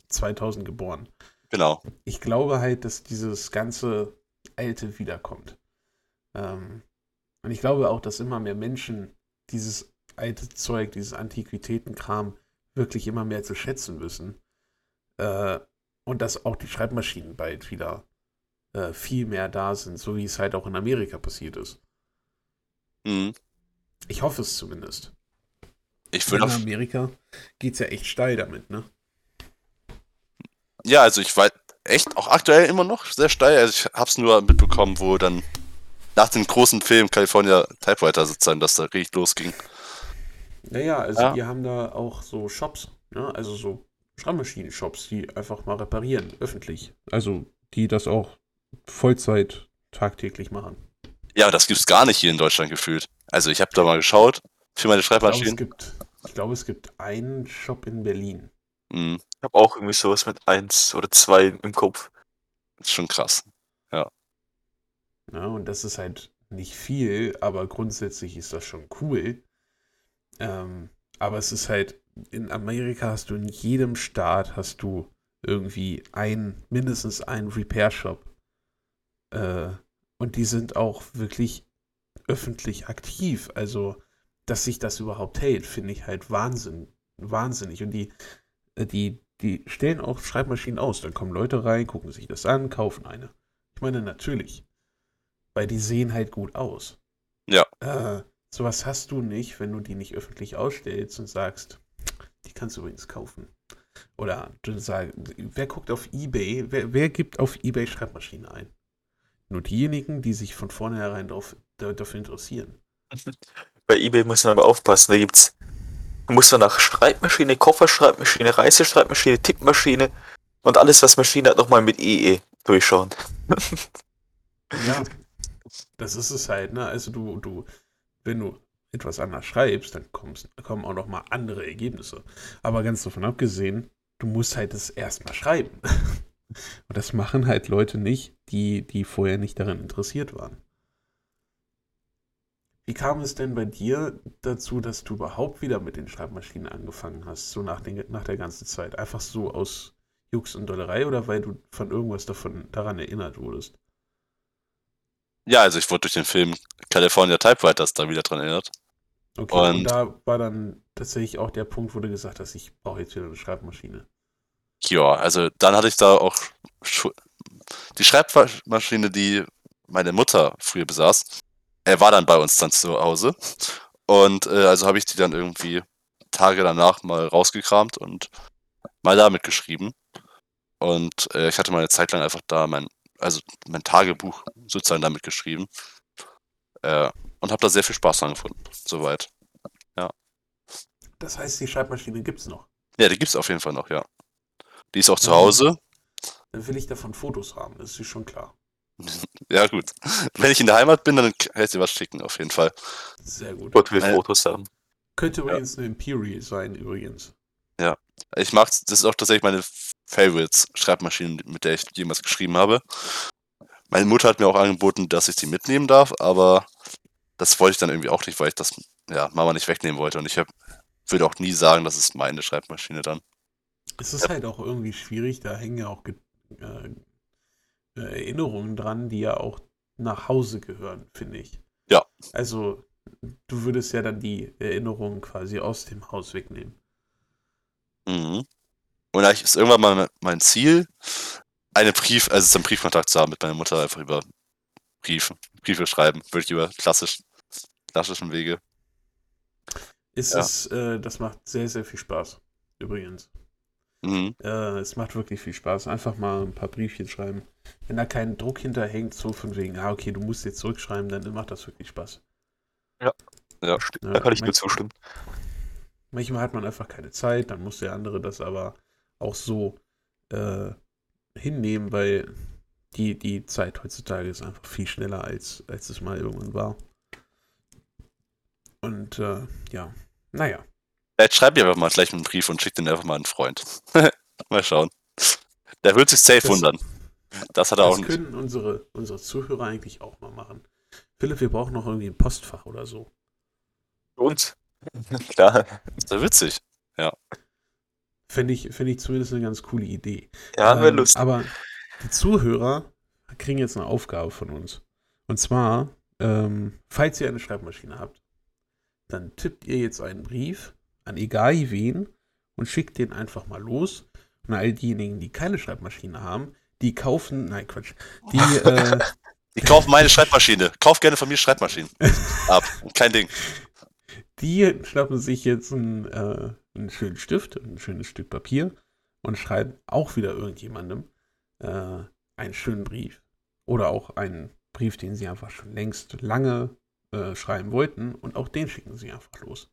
2000 geboren. Genau. ich glaube halt, dass dieses ganze Alte wiederkommt. Ähm, und ich glaube auch, dass immer mehr Menschen dieses alte Zeug, dieses Antiquitätenkram wirklich immer mehr zu schätzen wissen. Äh, und dass auch die Schreibmaschinen bald wieder äh, viel mehr da sind, so wie es halt auch in Amerika passiert ist. Mhm. Ich hoffe es zumindest. Ich In würde auf, Amerika geht es ja echt steil damit, ne? Ja, also ich war echt auch aktuell immer noch sehr steil. Also ich hab's nur mitbekommen, wo dann nach dem großen Film California Typewriter sozusagen, dass da richtig losging. Naja, also Ja. die haben da auch so Shops, ne? Also so Schreibmaschinen-Shops, die einfach mal reparieren, öffentlich. Also die das auch Vollzeit tagtäglich machen. Ja, das gibt's gar nicht hier in Deutschland gefühlt. Also ich habe da mal geschaut für meine Ich glaube, es Schreibmaschinen. gibt, ich glaube, es gibt einen Shop in Berlin. Mhm. Ich habe auch irgendwie sowas mit eins oder zwei im Kopf. Ist schon krass. Ja, und das ist halt nicht viel, aber grundsätzlich ist das schon cool. Ähm, aber es ist halt, in Amerika hast du in jedem Staat hast du irgendwie ein, mindestens einen Repair-Shop. Äh, und die sind auch wirklich öffentlich aktiv. Also, dass sich das überhaupt hält, finde ich halt Wahnsinn, wahnsinnig. Und die, die, die stellen auch Schreibmaschinen aus. Dann kommen Leute rein, gucken sich das an, kaufen eine. Ich meine, natürlich. Weil die sehen halt gut aus. Ja. Äh, sowas hast du nicht, wenn du die nicht öffentlich ausstellst und sagst, die kannst du übrigens kaufen. Oder du sagst, wer guckt auf Ebay, wer, wer gibt auf Ebay Schreibmaschinen ein? Nur diejenigen, die sich von vornherein dafür interessieren. Bei eBay muss man aber aufpassen, da gibt's muss man nach Schreibmaschine, Kofferschreibmaschine, Reiseschreibmaschine, Tippmaschine und alles, was Maschine hat, nochmal mit EE durchschauen. Ja, das ist es halt, ne? Also du, du, wenn du etwas anders schreibst, dann kommst, kommen auch noch mal andere Ergebnisse. Aber ganz davon abgesehen, du musst halt es erstmal schreiben. Und das machen halt Leute nicht, die, die vorher nicht daran interessiert waren. Wie kam es denn bei dir dazu, dass du überhaupt wieder mit den Schreibmaschinen angefangen hast, so nach, den, nach der ganzen Zeit? Einfach so aus Jux und Dollerei oder weil du von irgendwas davon daran erinnert wurdest? Ja, also ich wurde durch den Film California Typewriters da wieder dran erinnert. Okay, und, Und- da war dann tatsächlich auch der Punkt, wo du gesagt hast, ich brauche jetzt wieder eine Schreibmaschine. Ja, also dann hatte ich da auch die Schreibmaschine, die meine Mutter früher besaß. Er war dann bei uns dann zu Hause. Und äh, also habe ich die dann irgendwie Tage danach mal rausgekramt und mal damit geschrieben. Und äh, ich hatte mal eine Zeit lang einfach da mein, also mein Tagebuch sozusagen damit geschrieben. Äh, und habe da sehr viel Spaß dran gefunden. Soweit. Das heißt, die Schreibmaschine gibt es noch. Ja, die gibt's auf jeden Fall noch, ja. Die ist auch zu Mhm. Hause. Dann will ich davon Fotos haben, das ist schon klar. Ja, gut. Wenn ich in der Heimat bin, dann kann ich dir was schicken, auf jeden Fall. Sehr gut. Gott will Äh, Fotos haben. Könnte übrigens eine Imperial sein, übrigens. Ich mag, das ist auch tatsächlich meine Favorites-Schreibmaschine, mit der ich jemals geschrieben habe. Meine Mutter hat mir auch angeboten, dass ich sie mitnehmen darf, aber das wollte ich dann irgendwie auch nicht, weil ich das, ja, Mama nicht wegnehmen wollte. Und ich hab, würde auch nie sagen, das ist meine Schreibmaschine dann. Es ist halt auch irgendwie schwierig, da hängen ja auch ge- äh, Erinnerungen dran, die ja auch nach Hause gehören, finde ich. Ja. Also, du würdest ja dann die Erinnerungen quasi aus dem Haus wegnehmen. Mhm. Und eigentlich ist irgendwann mal mein Ziel, eine Brief, also so einen Briefkontakt zu haben mit meiner Mutter, einfach über Briefe, Briefe schreiben, wirklich über klassisch, klassischen Wege. Es Ja. ist, äh, das macht sehr, sehr viel Spaß, übrigens. Mhm. Äh, es macht wirklich viel Spaß. Einfach mal ein paar Briefchen schreiben. Wenn da kein Druck hinterhängt, so von wegen, ah, okay, du musst jetzt zurückschreiben, dann macht das wirklich Spaß. Ja. Ja, Da kann ich manch- zustimmen. Manchmal hat man einfach keine Zeit, dann muss der andere das aber auch so äh, hinnehmen, weil die, die Zeit heutzutage ist einfach viel schneller, als, als es mal irgendwann war. Und äh, ja, naja. Vielleicht schreib mir einfach mal gleich einen Brief und schick den einfach mal einen Freund. mal schauen. Der wird sich safe Das- wundern. Das hat er auch Das nicht. können unsere, unsere Zuhörer eigentlich auch mal machen. Philipp, wir brauchen noch irgendwie ein Postfach oder so. Und? Klar. Das ist ja witzig. Fände ich, fänd ich zumindest eine ganz coole Idee. Ja, wäre Ähm, lustig. Aber die Zuhörer kriegen jetzt eine Aufgabe von uns. Und zwar, ähm, falls ihr eine Schreibmaschine habt, dann tippt ihr jetzt einen Brief an egal wen und schickt den einfach mal los. Und all diejenigen, die keine Schreibmaschine haben, die kaufen, nein Quatsch, die, äh, Ich kaufe meine Schreibmaschine. Kauf gerne von mir Schreibmaschinen. Ab. Kein Ding. die schnappen sich jetzt einen, äh, einen schönen Stift, ein schönes Stück Papier und schreiben auch wieder irgendjemandem äh, einen schönen Brief. Oder auch einen Brief, den sie einfach schon längst lange äh, schreiben wollten und auch den schicken sie einfach los.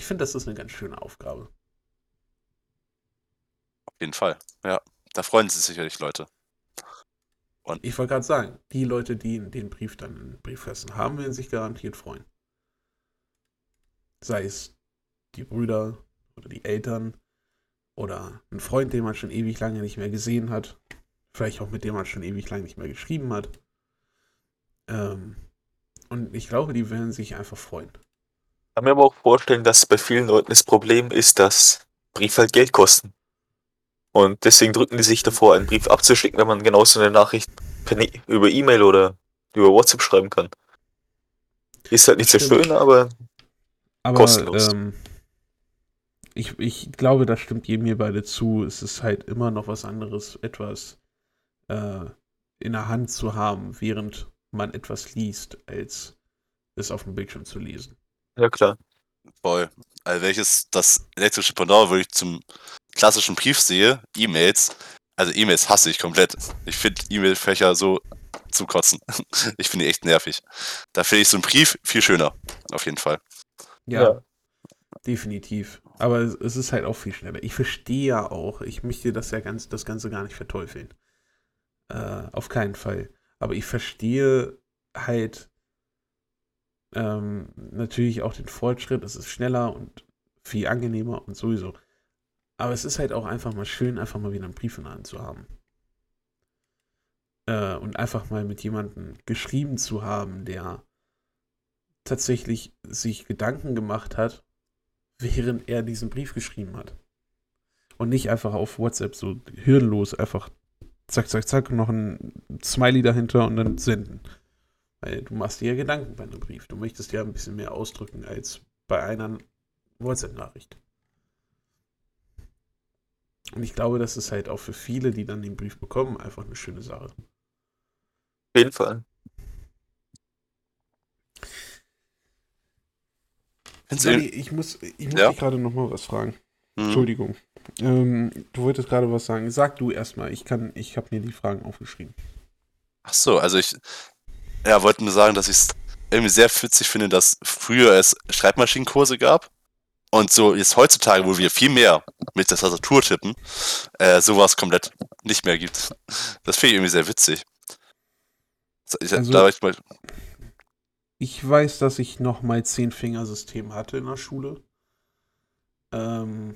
Ich finde, das ist eine ganz schöne Aufgabe. Auf jeden Fall. Ja. Da freuen sich sicherlich Leute. Ich wollte gerade sagen, die Leute, die den Brief dann in Briefkasten haben, werden sich garantiert freuen. Sei es die Brüder oder die Eltern oder ein Freund, den man schon ewig lange nicht mehr gesehen hat. Vielleicht auch mit dem man schon ewig lange nicht mehr geschrieben hat. Ähm, und ich glaube, die werden sich einfach freuen. Kann mir aber auch vorstellen, dass bei vielen Leuten das Problem ist, dass Briefe halt Geld kosten. Und deswegen drücken die sich davor, einen Brief abzuschicken, wenn man genauso eine Nachricht Ne- über E-Mail oder über WhatsApp schreiben kann. Ist halt nicht so Stimmt. schön, aber Aber Kostenlos. ähm, ich, ich glaube, da stimmt jedem hier beide zu. Es ist halt immer noch was anderes, etwas äh, in der Hand zu haben, während man etwas liest, als es auf dem Bildschirm zu lesen. Ja klar. Voll. Also welches das elektrische Pendant wirklich zum klassischen Brief sehe, E-Mails. Also E-Mails hasse ich komplett. Ich finde E-Mail-Fächer so zum Kotzen. Ich finde die echt nervig. Da finde ich so einen Brief viel schöner. Auf jeden Fall. Ja, Ja. definitiv. Aber es, es ist halt auch viel schneller. Ich verstehe ja auch, ich möchte das ja ganz, das Ganze gar nicht verteufeln. Äh, auf keinen Fall. Aber ich verstehe halt ähm, natürlich auch den Fortschritt. Es ist schneller und viel angenehmer und sowieso. Aber es ist halt auch einfach mal schön, einfach mal wieder einen Brief in der Hand zu haben. Äh, und einfach mal mit jemandem geschrieben zu haben, der tatsächlich sich Gedanken gemacht hat, während er diesen Brief geschrieben hat. Und nicht einfach auf WhatsApp so hirnlos einfach zack, zack, zack, noch ein Smiley dahinter und dann senden. Weil du machst dir ja Gedanken bei einem Brief. Du möchtest ja ein bisschen mehr ausdrücken als bei einer WhatsApp-Nachricht. Und ich glaube, das ist halt auch für viele, die dann den Brief bekommen, einfach eine schöne Sache. Auf jeden Fall. Irgendwie- ich muss, ich muss Ja? dich gerade noch mal was fragen. Hm. Entschuldigung. Ähm, du wolltest gerade was sagen. Sag du erstmal. Ich kann, ich habe mir die Fragen aufgeschrieben. Ach so, also ich ja, wollte nur sagen, dass ich es irgendwie sehr witzig finde, dass früher es Schreibmaschinenkurse gab und so jetzt heutzutage, wo wir viel mehr mit der Tastatur tippen, äh, sowas komplett nicht mehr gibt. Das finde ich irgendwie sehr witzig. Ich, Also- da ich mal, Ich weiß, dass ich noch mal Zehn-Fingersystem hatte in der Schule. Ähm,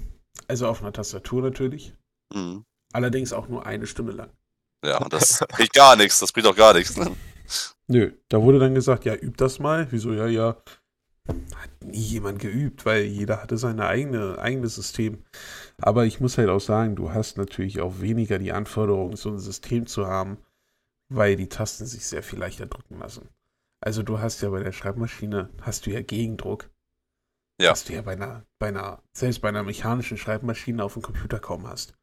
also auf einer Tastatur natürlich. mhm. Allerdings auch nur eine Stunde lang. ja, und das bringt gar nichts, das bringt auch gar nichts. Nö, da wurde dann gesagt, ja, üb das mal. Wieso, ja, ja. Hat nie jemand geübt, weil jeder hatte seine eigene, eigenes System. Aber ich muss halt auch sagen, du hast natürlich auch weniger die Anforderung, so ein System zu haben, weil die Tasten sich sehr viel leichter drücken lassen. Also du hast ja bei der Schreibmaschine, hast du ja Gegendruck. Ja. Was du ja bei einer, bei einer, selbst bei einer mechanischen Schreibmaschine auf dem Computer kaum hast.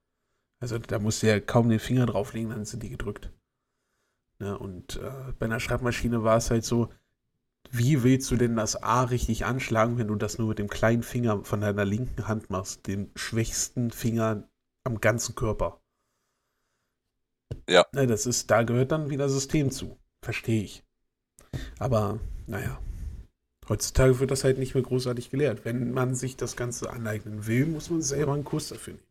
Also da musst du ja kaum den Finger drauflegen, dann sind die gedrückt. Ne, und äh, bei einer Schreibmaschine war es halt so, wie willst du denn das A richtig anschlagen, wenn du das nur mit dem kleinen Finger von deiner linken Hand machst, den schwächsten Finger am ganzen Körper? Ja. Ne, das ist, da gehört dann wieder System zu. Verstehe ich. Aber, naja. Heutzutage wird das halt nicht mehr großartig gelehrt. Wenn man sich das Ganze aneignen will, muss man selber einen Kurs dafür nehmen.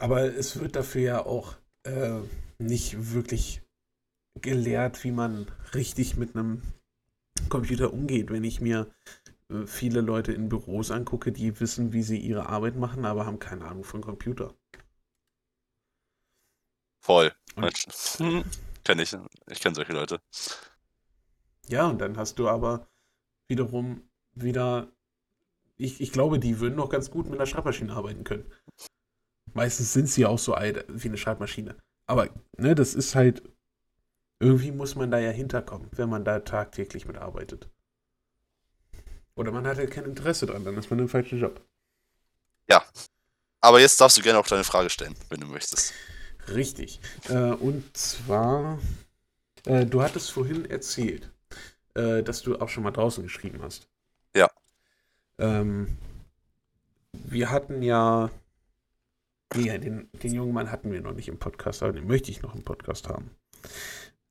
Aber es wird dafür ja auch äh, nicht wirklich gelehrt, wie man richtig mit einem Computer umgeht. Wenn ich mir äh, viele Leute in Büros angucke, die wissen, wie sie ihre Arbeit machen, aber haben keine Ahnung von Computer. Voll. Hm, Kenne ich. Ich kenne solche Leute. Ja, und dann hast du aber wiederum wieder, ich, ich glaube, die würden noch ganz gut mit einer Schreibmaschine arbeiten können. Meistens sind sie auch so alt wie eine Schreibmaschine. Aber, ne, das ist halt, irgendwie muss man da ja hinterkommen, wenn man da tagtäglich mitarbeitet. Oder man hat halt kein Interesse dran, dann ist man im falschen Job. Aber jetzt darfst du gerne auch deine Frage stellen, wenn du möchtest. Richtig. Äh, und zwar, äh, du hattest vorhin erzählt, äh, dass du auch schon mal draußen geschrieben hast. Ja. Ähm, wir hatten ja, nee, den, den jungen Mann hatten wir noch nicht im Podcast, aber den möchte ich noch im Podcast haben.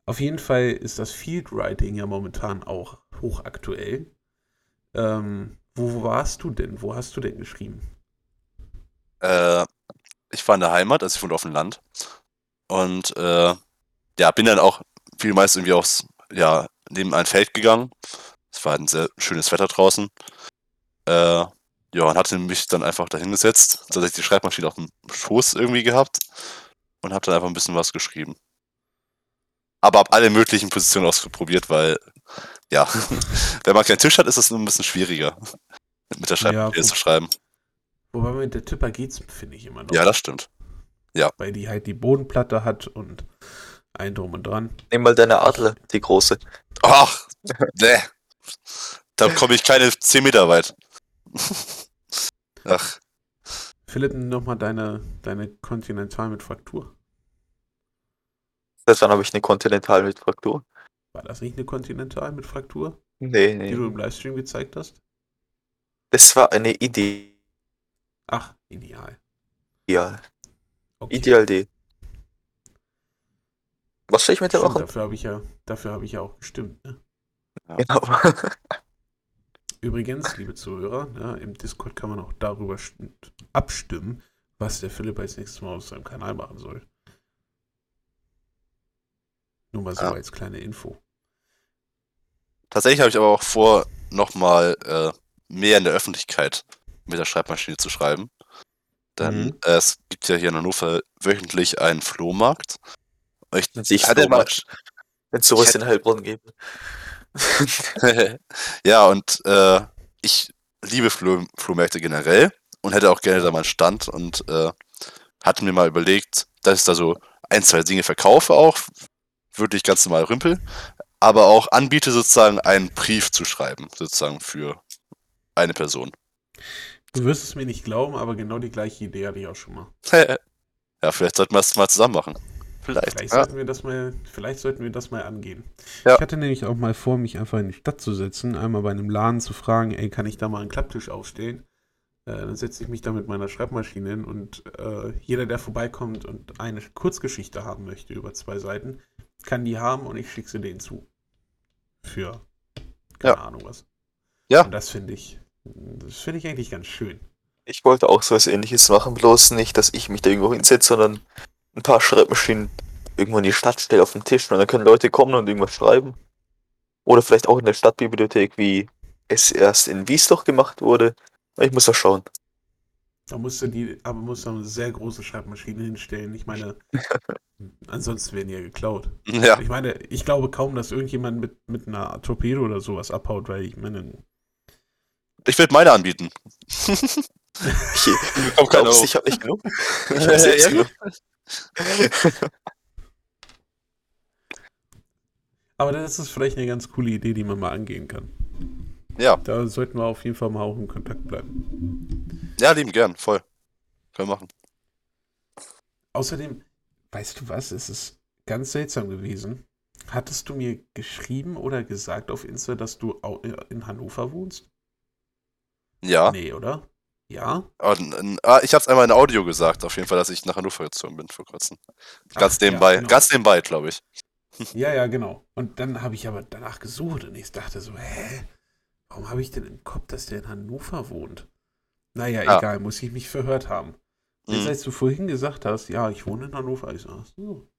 Auf jeden Fall ist das Field Writing ja momentan auch hochaktuell. Ähm, wo warst du denn? Wo hast du denn geschrieben? Äh, ich war in der Heimat, also ich wohne auf dem Land. Und äh, ja, bin dann auch viel irgendwie aufs, ja, neben ein Feld gegangen. Es war halt ein sehr schönes Wetter draußen. Äh, ja, und hatte mich dann einfach dahingesetzt, tatsächlich die Schreibmaschine auf dem Schoß irgendwie gehabt und habe dann einfach ein bisschen was geschrieben. Aber habe alle möglichen Positionen ausprobiert, weil, ja, wenn man keinen Tisch hat, ist es ein bisschen schwieriger, mit der Schreibmaschine Ja, zu schreiben. Wobei mit der Tipper geht's, finde ich immer noch. Ja, das stimmt. weil die halt die Bodenplatte hat und ein drum und dran. Nimm mal deine Adler, die große. Ach, ne. Da komme ich keine 10 Meter weit. Ach, Philipp, nochmal deine, deine Continental mit Fraktur. Seit wann habe ich eine Continental mit Fraktur? War das nicht eine Continental mit Fraktur, Nee, die nee. du im Livestream gezeigt hast? Das war eine Idee. Ach, ideal. Ideal. Okay. Ideal D. Was soll ich mit der Stimmt, machen? dafür habe ich ja, dafür habe ich ja auch gestimmt. Ne? Genau. Übrigens, liebe Zuhörer, ne, im Discord kann man auch darüber st- abstimmen, was der Philipp als nächstes Mal auf seinem Kanal machen soll. Nur mal so Ja. als kleine Info. tatsächlich habe ich aber auch vor, nochmal äh, mehr in der Öffentlichkeit mit der Schreibmaschine zu schreiben. Denn Mhm. äh, es gibt ja hier in Hannover wöchentlich einen Flohmarkt. Ich Sich hatte mal, Flohmarkt. Wenn es sowas Ich in Heilbronn gäbe. ja, und äh, ich liebe Flo Flohmärkte generell und hätte auch gerne da mal einen Stand und äh, hatte mir mal überlegt, dass ich da so ein, zwei Dinge verkaufe auch, wirklich ganz normal Rümpel, aber auch anbiete sozusagen einen Brief zu schreiben, sozusagen für eine Person. Du wirst es mir nicht glauben, aber genau die gleiche Idee hatte ich auch schon mal. ja, vielleicht sollten wir es mal zusammen machen. Vielleicht. Vielleicht ja. sollten wir das mal, vielleicht sollten wir das mal angehen. Ja. Ich hatte nämlich auch mal vor, mich einfach in die Stadt zu setzen, einmal bei einem Laden zu fragen, ey, kann ich da mal einen Klapptisch aufstellen? Äh, dann setze ich mich da mit meiner Schreibmaschine hin und äh, jeder, der vorbeikommt und eine Kurzgeschichte haben möchte über zwei Seiten, kann die haben und ich schicke sie denen zu. Für keine Ja. Ahnung was. Ja. Und das finde ich, das finde ich eigentlich ganz schön. Ich wollte auch sowas ähnliches machen, bloß nicht, dass ich mich da irgendwo hinsetze, sondern ein paar Schreibmaschinen irgendwo in die Stadt stelle auf den Tisch und dann können Leute kommen und irgendwas schreiben. Oder vielleicht auch in der Stadtbibliothek, wie es erst in Wiesloch gemacht wurde. Ich muss da schauen. Da musst du die, aber musst du eine sehr große Schreibmaschine hinstellen. Ich meine, ansonsten werden die ja geklaut. Ja, Ich meine, ich glaube kaum, dass irgendjemand mit, mit einer Torpedo oder sowas abhaut, weil ich meine, ich würde meine anbieten. Ich hoch. ich habe nicht genug. Ich habe selbst Ja, genug. aber das ist vielleicht eine ganz coole Idee, die man mal angehen kann. Ja, Da sollten wir auf jeden Fall mal auch in Kontakt bleiben. ja, lieben gern, voll. Können wir machen. Außerdem, weißt du was, es ist ganz seltsam gewesen. Hattest du mir geschrieben oder gesagt auf Insta, dass du au- in Hannover wohnst? Ja. Nee, oder? Ja? Und, und, ah, ich habe es einmal in Audio gesagt, auf jeden Fall, dass ich nach Hannover gezogen bin vor kurzem. Ganz Ach, ja, nebenbei, genau. ganz nebenbei, glaube ich. Ja, ja, genau. Und dann habe ich aber danach gesucht und ich dachte so, hä? Warum habe ich denn im Kopf, dass der in Hannover wohnt? Naja, Ah. egal, muss ich mich verhört haben. Jetzt, Mhm. als du vorhin gesagt hast, ja, ich wohne in Hannover, ich ach so,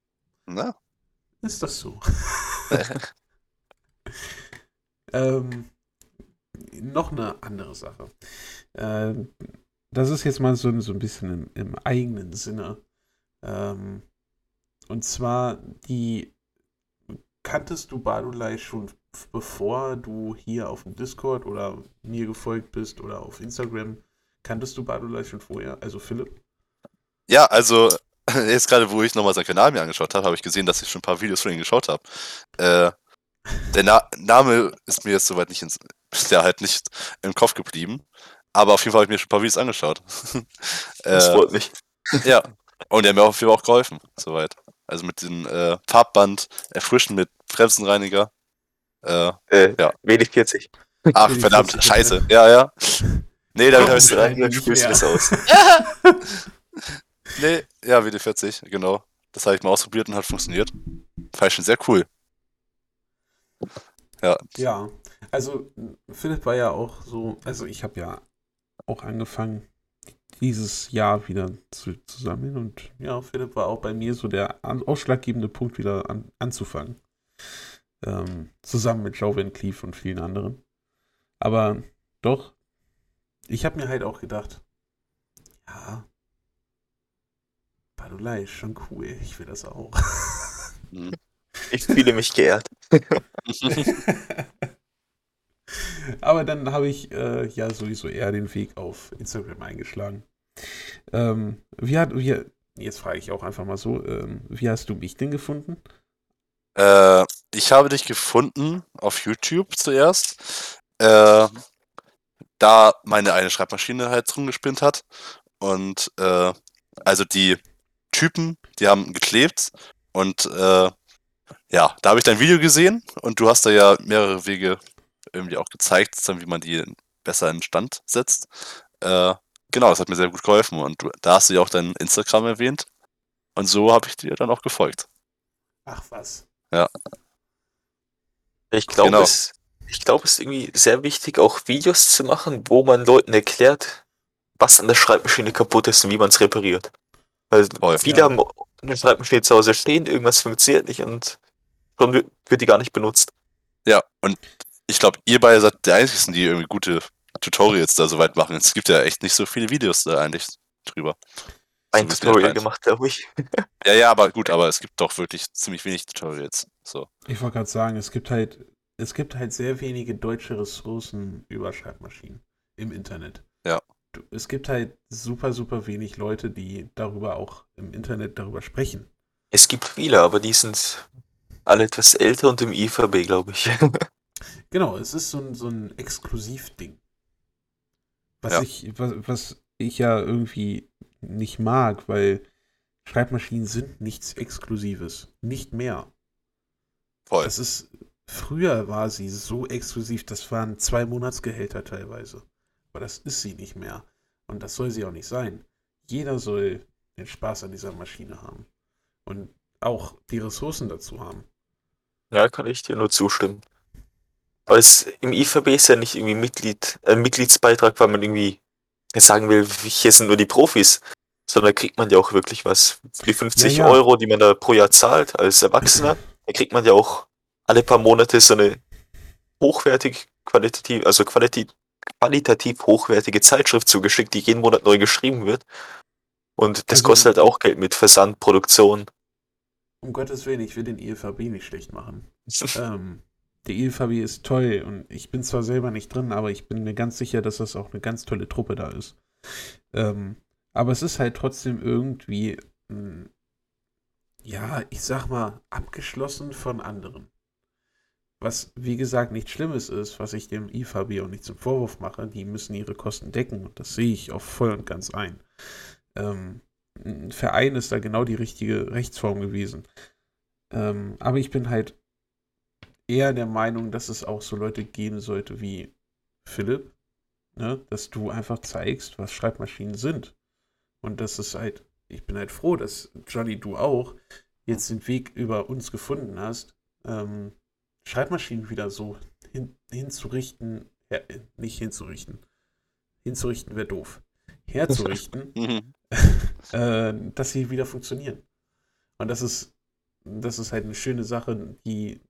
Na? ist das so? ähm, noch eine andere Sache. Ähm, das ist jetzt mal so, so ein bisschen im, im eigenen Sinne. Ähm, und zwar die kanntest du Badulai schon bevor du hier auf dem Discord oder mir gefolgt bist oder auf Instagram? Kanntest du Badulai schon vorher? Also Philipp? Ja, also jetzt gerade, wo ich nochmal seinen Kanal mir angeschaut habe, habe ich gesehen, dass ich schon ein paar Videos von ihm geschaut habe. Äh, der Na Name ist mir jetzt soweit nicht ins, ist der halt nicht im Kopf geblieben. Aber auf jeden Fall habe ich mir schon ein paar Videos angeschaut. Das äh, freut mich. ja. Und der hat mir auf jeden Fall auch geholfen, soweit. Also mit dem äh, Farbband, erfrischen mit Bremsenreiniger. Äh, Äh, Ja. Wenig 40. ach, verdammt, scheiße. Ja, ja. Nee, damit habe ich schreien rein, dann spürst du das aus. Nee, ja, WD40, genau. Das habe ich mal ausprobiert und hat funktioniert. Fand ich schon sehr cool. Ja, also Philipp war ja auch so, also ich habe ja auch angefangen, dieses Jahr wieder zu, zu sammeln und ja, Philipp war auch bei mir so der an, ausschlaggebende Punkt, wieder an, anzufangen. Ähm, zusammen mit Joe Van Cleef und vielen anderen. Aber doch, ich habe mir halt auch gedacht, ja, Badulai ist schon cool, ich will das auch. Mhm. Ich fühle mich geehrt. Aber dann habe ich äh, ja sowieso eher den Weg auf Instagram eingeschlagen. Ähm, wie hat, wie, jetzt frage ich auch einfach mal so, ähm, wie hast du mich denn gefunden? Äh, ich habe dich gefunden auf YouTube zuerst, äh, da meine eine Schreibmaschine halt rumgespinnt hat. Und äh, also die Typen, die haben geklebt und äh, ja, da habe ich dein Video gesehen und du hast da ja mehrere Wege irgendwie auch gezeigt, wie man die besser in Stand setzt. Äh, genau, das hat mir sehr gut geholfen und du, da hast du ja auch dein Instagram erwähnt und so habe ich dir dann auch gefolgt. Ach was. Ich glaube, Genau. es, ich glaube, es ist irgendwie sehr wichtig, auch Videos zu machen, wo man Leuten erklärt, was an der Schreibmaschine kaputt ist und wie man es repariert. Weil Voll. viele Ja. haben eine Schreibmaschine zu Hause stehen, irgendwas funktioniert nicht und schon wird wird die gar nicht benutzt. Ja, und ich glaube, ihr beide seid die Einzigen, die irgendwie gute Tutorials da soweit machen. Es gibt ja echt nicht so viele Videos da eigentlich drüber. Ein So Tutorial gemacht, glaube ich. Ja, ja, aber gut, aber es gibt doch wirklich ziemlich wenig Tutorials. So. Ich wollte gerade sagen, es gibt halt, es gibt halt sehr wenige deutsche Ressourcen über Schreibmaschinen im Internet. Ja. Es gibt halt super, super wenig Leute, die darüber auch im Internet darüber sprechen. Es gibt viele, aber die sind alle etwas älter und im IVB, glaube ich. Genau, es ist so ein, so ein Exklusivding. Was, Ja. ich, was, was ich ja irgendwie nicht mag, weil Schreibmaschinen sind nichts Exklusives. Nicht mehr. Voll. Das ist, früher war sie so exklusiv, das waren zwei Monatsgehälter teilweise. Aber das ist sie nicht mehr. Und das soll sie auch nicht sein. Jeder soll den Spaß an dieser Maschine haben. Und auch die Ressourcen dazu haben. Ja, kann ich dir nur zustimmen. Es, im IVB ist ja nicht irgendwie Mitglied, äh, Mitgliedsbeitrag, weil man irgendwie sagen will, hier sind nur die Profis, sondern kriegt man ja auch wirklich was. Für die 50 Ja, ja. Euro, die man da pro Jahr zahlt als Erwachsener, da kriegt man ja auch alle paar Monate so eine hochwertig, qualitativ, also qualitativ, qualitativ hochwertige Zeitschrift zugeschickt, die jeden Monat neu geschrieben wird. Und das Also- kostet halt auch Geld mit Versand, Produktion. Um Gottes Willen, ich will den IFAB nicht schlecht machen. Ähm, der IFAB ist toll und ich bin zwar selber nicht drin, aber ich bin mir ganz sicher, dass das auch eine ganz tolle Truppe da ist. Ähm, aber es ist halt trotzdem irgendwie, mh, ja, ich sag mal, abgeschlossen von anderen. Was, wie gesagt, nichts Schlimmes ist, was ich dem IFAB auch nicht zum Vorwurf mache. Die müssen ihre Kosten decken und das sehe ich auch voll und ganz ein. Ähm, ein Verein ist da genau die richtige Rechtsform gewesen. Ähm, aber ich bin halt eher der Meinung, dass es auch so Leute geben sollte wie Philipp, ne? dass du einfach zeigst, was Schreibmaschinen sind. Und das ist halt, ich bin halt froh, dass Johnny, du auch, jetzt den Weg über uns gefunden hast, ähm, Schreibmaschinen wieder so hin, hinzurichten, her, nicht hinzurichten, hinzurichten wäre doof, herzurichten, Mhm. äh, dass sie wieder funktionieren. Und das ist, das ist halt eine schöne Sache, die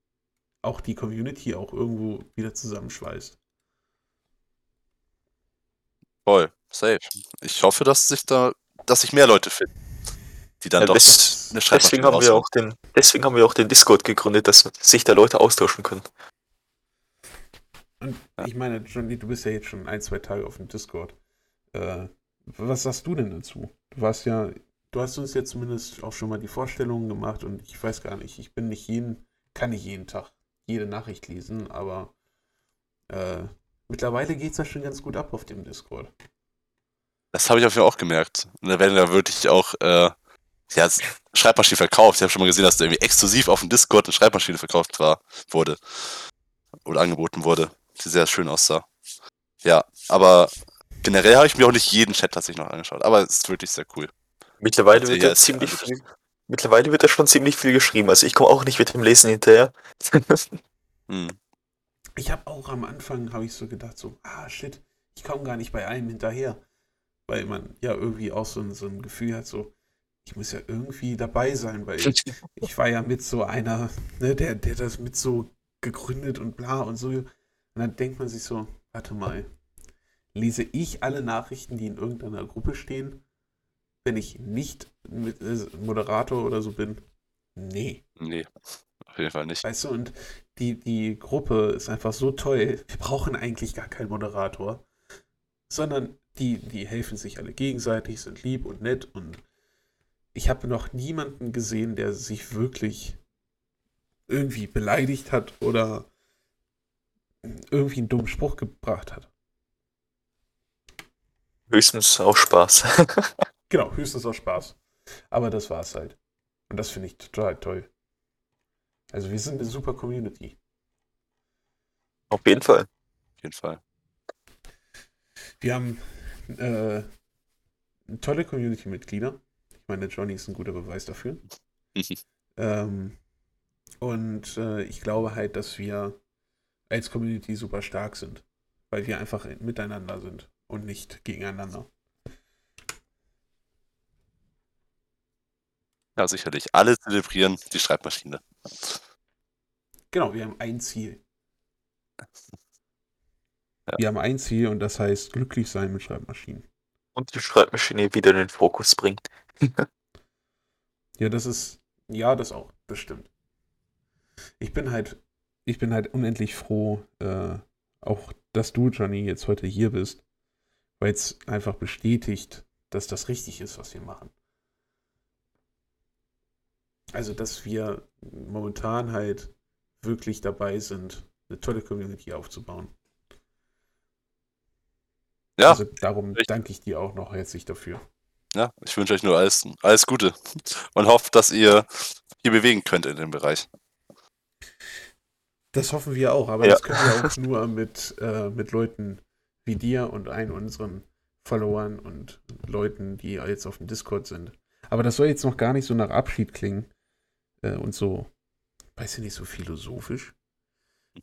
auch die Community auch irgendwo wieder zusammenschweißt. Voll. Safe. Ich hoffe, dass sich da, dass sich mehr Leute finden, die dann Ja, doch das- eine Deswegen haben, wir auch den, deswegen haben wir auch den Discord gegründet, dass sich da Leute austauschen können. Und Ja. ich meine, Johnny, du bist ja jetzt schon ein, zwei Tage auf dem Discord. Äh, was sagst du denn dazu? Du warst ja, du hast uns ja zumindest auch schon mal die Vorstellungen gemacht und ich weiß gar nicht, ich bin nicht jeden, kann nicht jeden Tag jede Nachricht lesen, aber äh, mittlerweile geht es ja schon ganz gut ab auf dem Discord. Das habe ich auf jeden Fall auch gemerkt. Und da werden da wirklich auch äh, ja, Schreibmaschinen verkauft. Ich habe schon mal gesehen, dass da irgendwie exklusiv auf dem Discord eine Schreibmaschine verkauft war, wurde. Oder angeboten wurde, die sehr schön aussah. Ja, aber generell habe ich mir auch nicht jeden Chat tatsächlich noch angeschaut. Aber es ist wirklich sehr cool. Mittlerweile Also wird ja, ja ziemlich viel, mittlerweile wird da schon ziemlich viel geschrieben. Also ich komme auch nicht mit dem Lesen hinterher. Hm. Ich habe auch am Anfang, habe ich so gedacht, so, ah shit, ich komme gar nicht bei einem hinterher. Weil man ja irgendwie auch so ein, so ein Gefühl hat, so, ich muss ja irgendwie dabei sein, weil ich, ich war ja mit so einer, ne, der, der das mit so gegründet und bla und so. Und dann denkt man sich so, warte mal, lese ich alle Nachrichten, die in irgendeiner Gruppe stehen, wenn ich nicht äh, Moderator oder so bin? Nee. Nee, auf jeden Fall nicht. Weißt du, und die, die Gruppe ist einfach so toll. Wir brauchen eigentlich gar keinen Moderator, sondern die, die helfen sich alle gegenseitig, sind lieb und nett. Und ich habe noch niemanden gesehen, der sich wirklich irgendwie beleidigt hat oder irgendwie einen dummen Spruch gebracht hat. Höchstens auch Spaß. Genau, höchstens aus Spaß. Aber das war's halt. Und das finde ich total toll. Also wir sind eine super Community. Auf jeden Fall. Auf jeden Fall. Wir haben äh, tolle Community-Mitglieder. Ich meine, Johnny ist ein guter Beweis dafür. Ähm, und äh, ich glaube halt, dass wir als Community super stark sind, weil wir einfach miteinander sind und nicht gegeneinander. Ja, sicherlich. Alle zelebrieren die Schreibmaschine. Genau, wir haben ein Ziel. Ja. Wir haben ein Ziel und das heißt glücklich sein mit Schreibmaschinen. Und die Schreibmaschine wieder in den Fokus bringt. Ja, das ist, ja, das auch, das stimmt. Ich bin halt, ich bin halt unendlich froh, äh, auch dass du, Johnny, jetzt heute hier bist, weil es einfach bestätigt, dass das richtig ist, was wir machen. Also, dass wir momentan halt wirklich dabei sind, eine tolle Community aufzubauen. Ja, Also darum richtig. danke ich dir auch noch herzlich dafür. ja, ich wünsche euch nur alles, alles Gute und hoffe, dass ihr hier bewegen könnt in dem Bereich. Das hoffen wir auch, aber Ja. das können wir auch nur mit, äh, mit Leuten wie dir und allen unseren Followern und Leuten, die jetzt auf dem Discord sind. Aber das soll jetzt noch gar nicht so nach Abschied klingen äh, und so, weiß ich nicht, so philosophisch.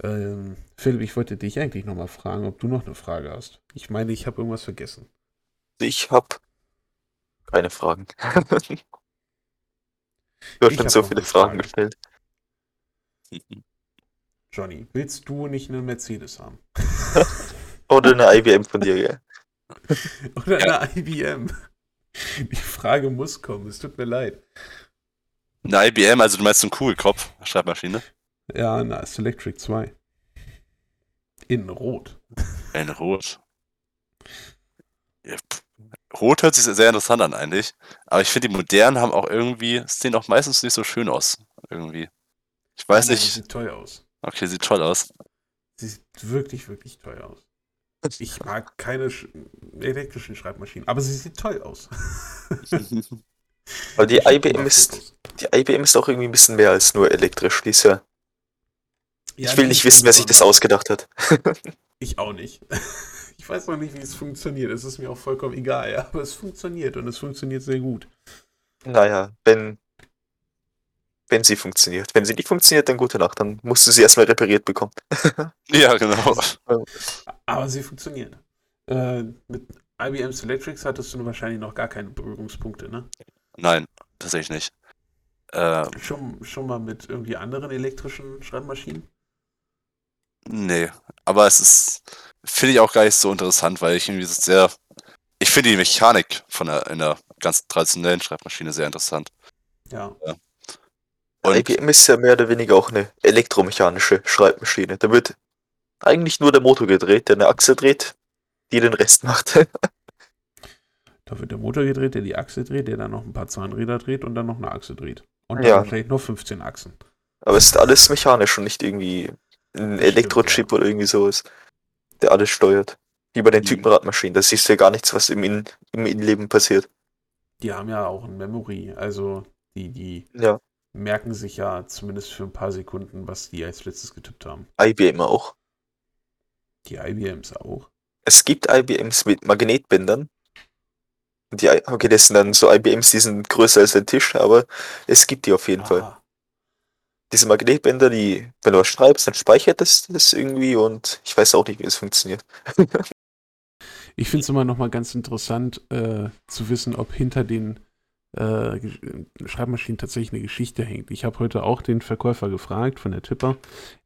Ähm, Philipp, ich wollte dich eigentlich nochmal fragen, ob du noch eine Frage hast. Ich meine, ich habe irgendwas vergessen. Ich habe keine Fragen. du hast schon so viele Fragen Frage. gestellt. Johnny, willst du nicht eine Mercedes haben? Oder eine IBM von dir, gell? Oder eine IBM? Die Frage muss kommen, es tut mir leid. Eine IBM, also du meinst so einen Kugelkopf, Schreibmaschine? Ja, eine Selectric 2. In Rot. In Rot. Ja. Rot hört sich sehr interessant an eigentlich. Aber ich finde, die modernen haben auch irgendwie, sehen auch meistens nicht so schön aus. Irgendwie. Ich weiß Nein, nein, nicht. Sieht toll aus. Okay, sieht toll aus. Sie sieht wirklich, wirklich toll aus. Ich mag keine sch elektrischen Schreibmaschinen, aber sie sieht toll aus. Weil die IBM ist, die IBM ist auch irgendwie ein bisschen mehr als nur elektrisch. Die ist ja, Ja, ich will nicht wissen, wer sich das ausgedacht hat. Ich auch nicht. Ich weiß noch nicht, wie es funktioniert. Es ist mir auch vollkommen egal, ja, aber es funktioniert und es funktioniert sehr gut. Naja, wenn, wenn sie funktioniert. Wenn sie nicht funktioniert, dann gute Nacht. Dann musst du sie erstmal repariert bekommen. Ja, genau. Aber sie funktioniert. Äh, mit IBM Selectrics hattest du wahrscheinlich noch gar keine Berührungspunkte, ne? Nein, tatsächlich nicht. Äh, Schon, schon mal mit irgendwie anderen elektrischen Schreibmaschinen? nee. Aber es ist, finde ich auch gar nicht so interessant, weil ich irgendwie so sehr, ich finde die Mechanik von einer, einer ganz traditionellen Schreibmaschine sehr interessant. Ja. Und IBM ist ja mehr oder weniger auch eine elektromechanische Schreibmaschine. Da wird eigentlich nur der Motor gedreht, der eine Achse dreht, die den Rest macht. Da wird der Motor gedreht, der die Achse dreht, der dann noch ein paar Zahnräder dreht und dann noch eine Achse dreht. Und dann Ja. wahrscheinlich noch 15 Achsen. Aber es ist alles mechanisch und nicht irgendwie ein Elektrochip oder irgendwie sowas, der alles steuert. Wie bei den. Typenradmaschinen. Da siehst du ja gar nichts, was im, In im Innenleben passiert. Die haben ja auch ein Memory, also die, die Ja. merken sich ja zumindest für ein paar Sekunden, was die als letztes getippt haben. IBM auch. Die IBMs auch. Es gibt IBMs mit Magnetbändern. Die, okay, das sind dann so IBMs, die sind größer als ein Tisch, aber es gibt die auf jeden Fall. Aha. Diese Magnetbänder, die, wenn du was schreibst, dann speichert das das irgendwie und ich weiß auch nicht, wie es funktioniert. Ich finde es immer noch mal ganz interessant äh, zu wissen, ob hinter den äh, Schreibmaschinen tatsächlich eine Geschichte hängt. Ich habe heute auch den Verkäufer gefragt von der Tipper,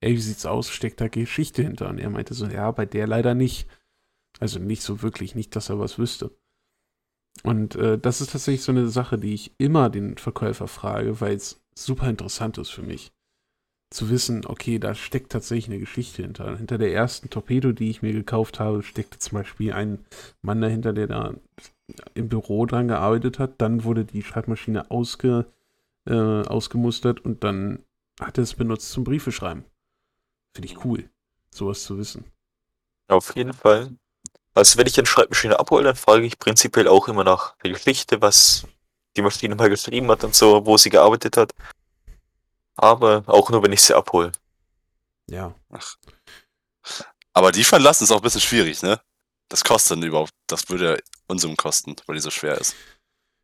ey, wie sieht's aus, steckt da Geschichte hinter? Und er meinte so, ja, bei der leider nicht. Also nicht so wirklich, nicht, dass er was wüsste. Und äh, das ist tatsächlich so eine Sache, die ich immer den Verkäufer frage, weil es super interessant ist für mich. Zu wissen, okay, da steckt tatsächlich eine Geschichte hinter. Hinter der ersten Torpedo, die ich mir gekauft habe, steckte zum Beispiel ein Mann dahinter, der da im Büro dran gearbeitet hat. Dann wurde die Schreibmaschine ausge, äh, ausgemustert und dann hat er es benutzt zum Briefe schreiben. Finde ich cool, sowas zu wissen. Auf jeden Fall. Also wenn ich eine Schreibmaschine abhole, dann frage ich prinzipiell auch immer nach der Geschichte, was die Maschine mal geschrieben hat und so, wo sie gearbeitet hat. Aber auch nur, wenn ich sie abhole. Ja. Aber die verlassen ist auch ein bisschen schwierig, ne? Das kostet dann überhaupt, das würde ja Unsummen kosten, weil die so schwer ist.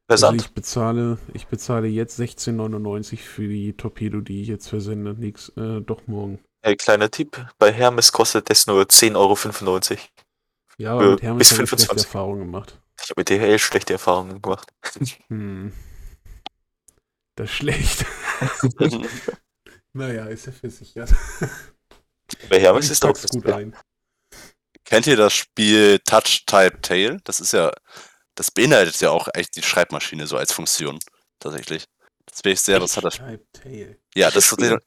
Also Versand. ich bezahle, ich bezahle jetzt 16,99 für die Torpedo, die ich jetzt versende. Nix, äh, doch morgen. Äh, kleiner Tipp, bei Hermes kostet das nur 10,95 Euro. Ja, aber Äh, mit Hermes habe ich schlechte 25. Erfahrungen gemacht. Ich habe mit DHL schlechte Erfahrungen gemacht. Hm. Das ist schlecht. naja, ist ja versichert. Bei Hermes Ich ist auch pack's gut ein. Kennt ihr das Spiel Touch Type Tail? Das ist ja, das beinhaltet ja auch eigentlich die Schreibmaschine so als Funktion, tatsächlich. Das wäre ich sehr interessant. Das, Type Tail. ja, das, Spiel?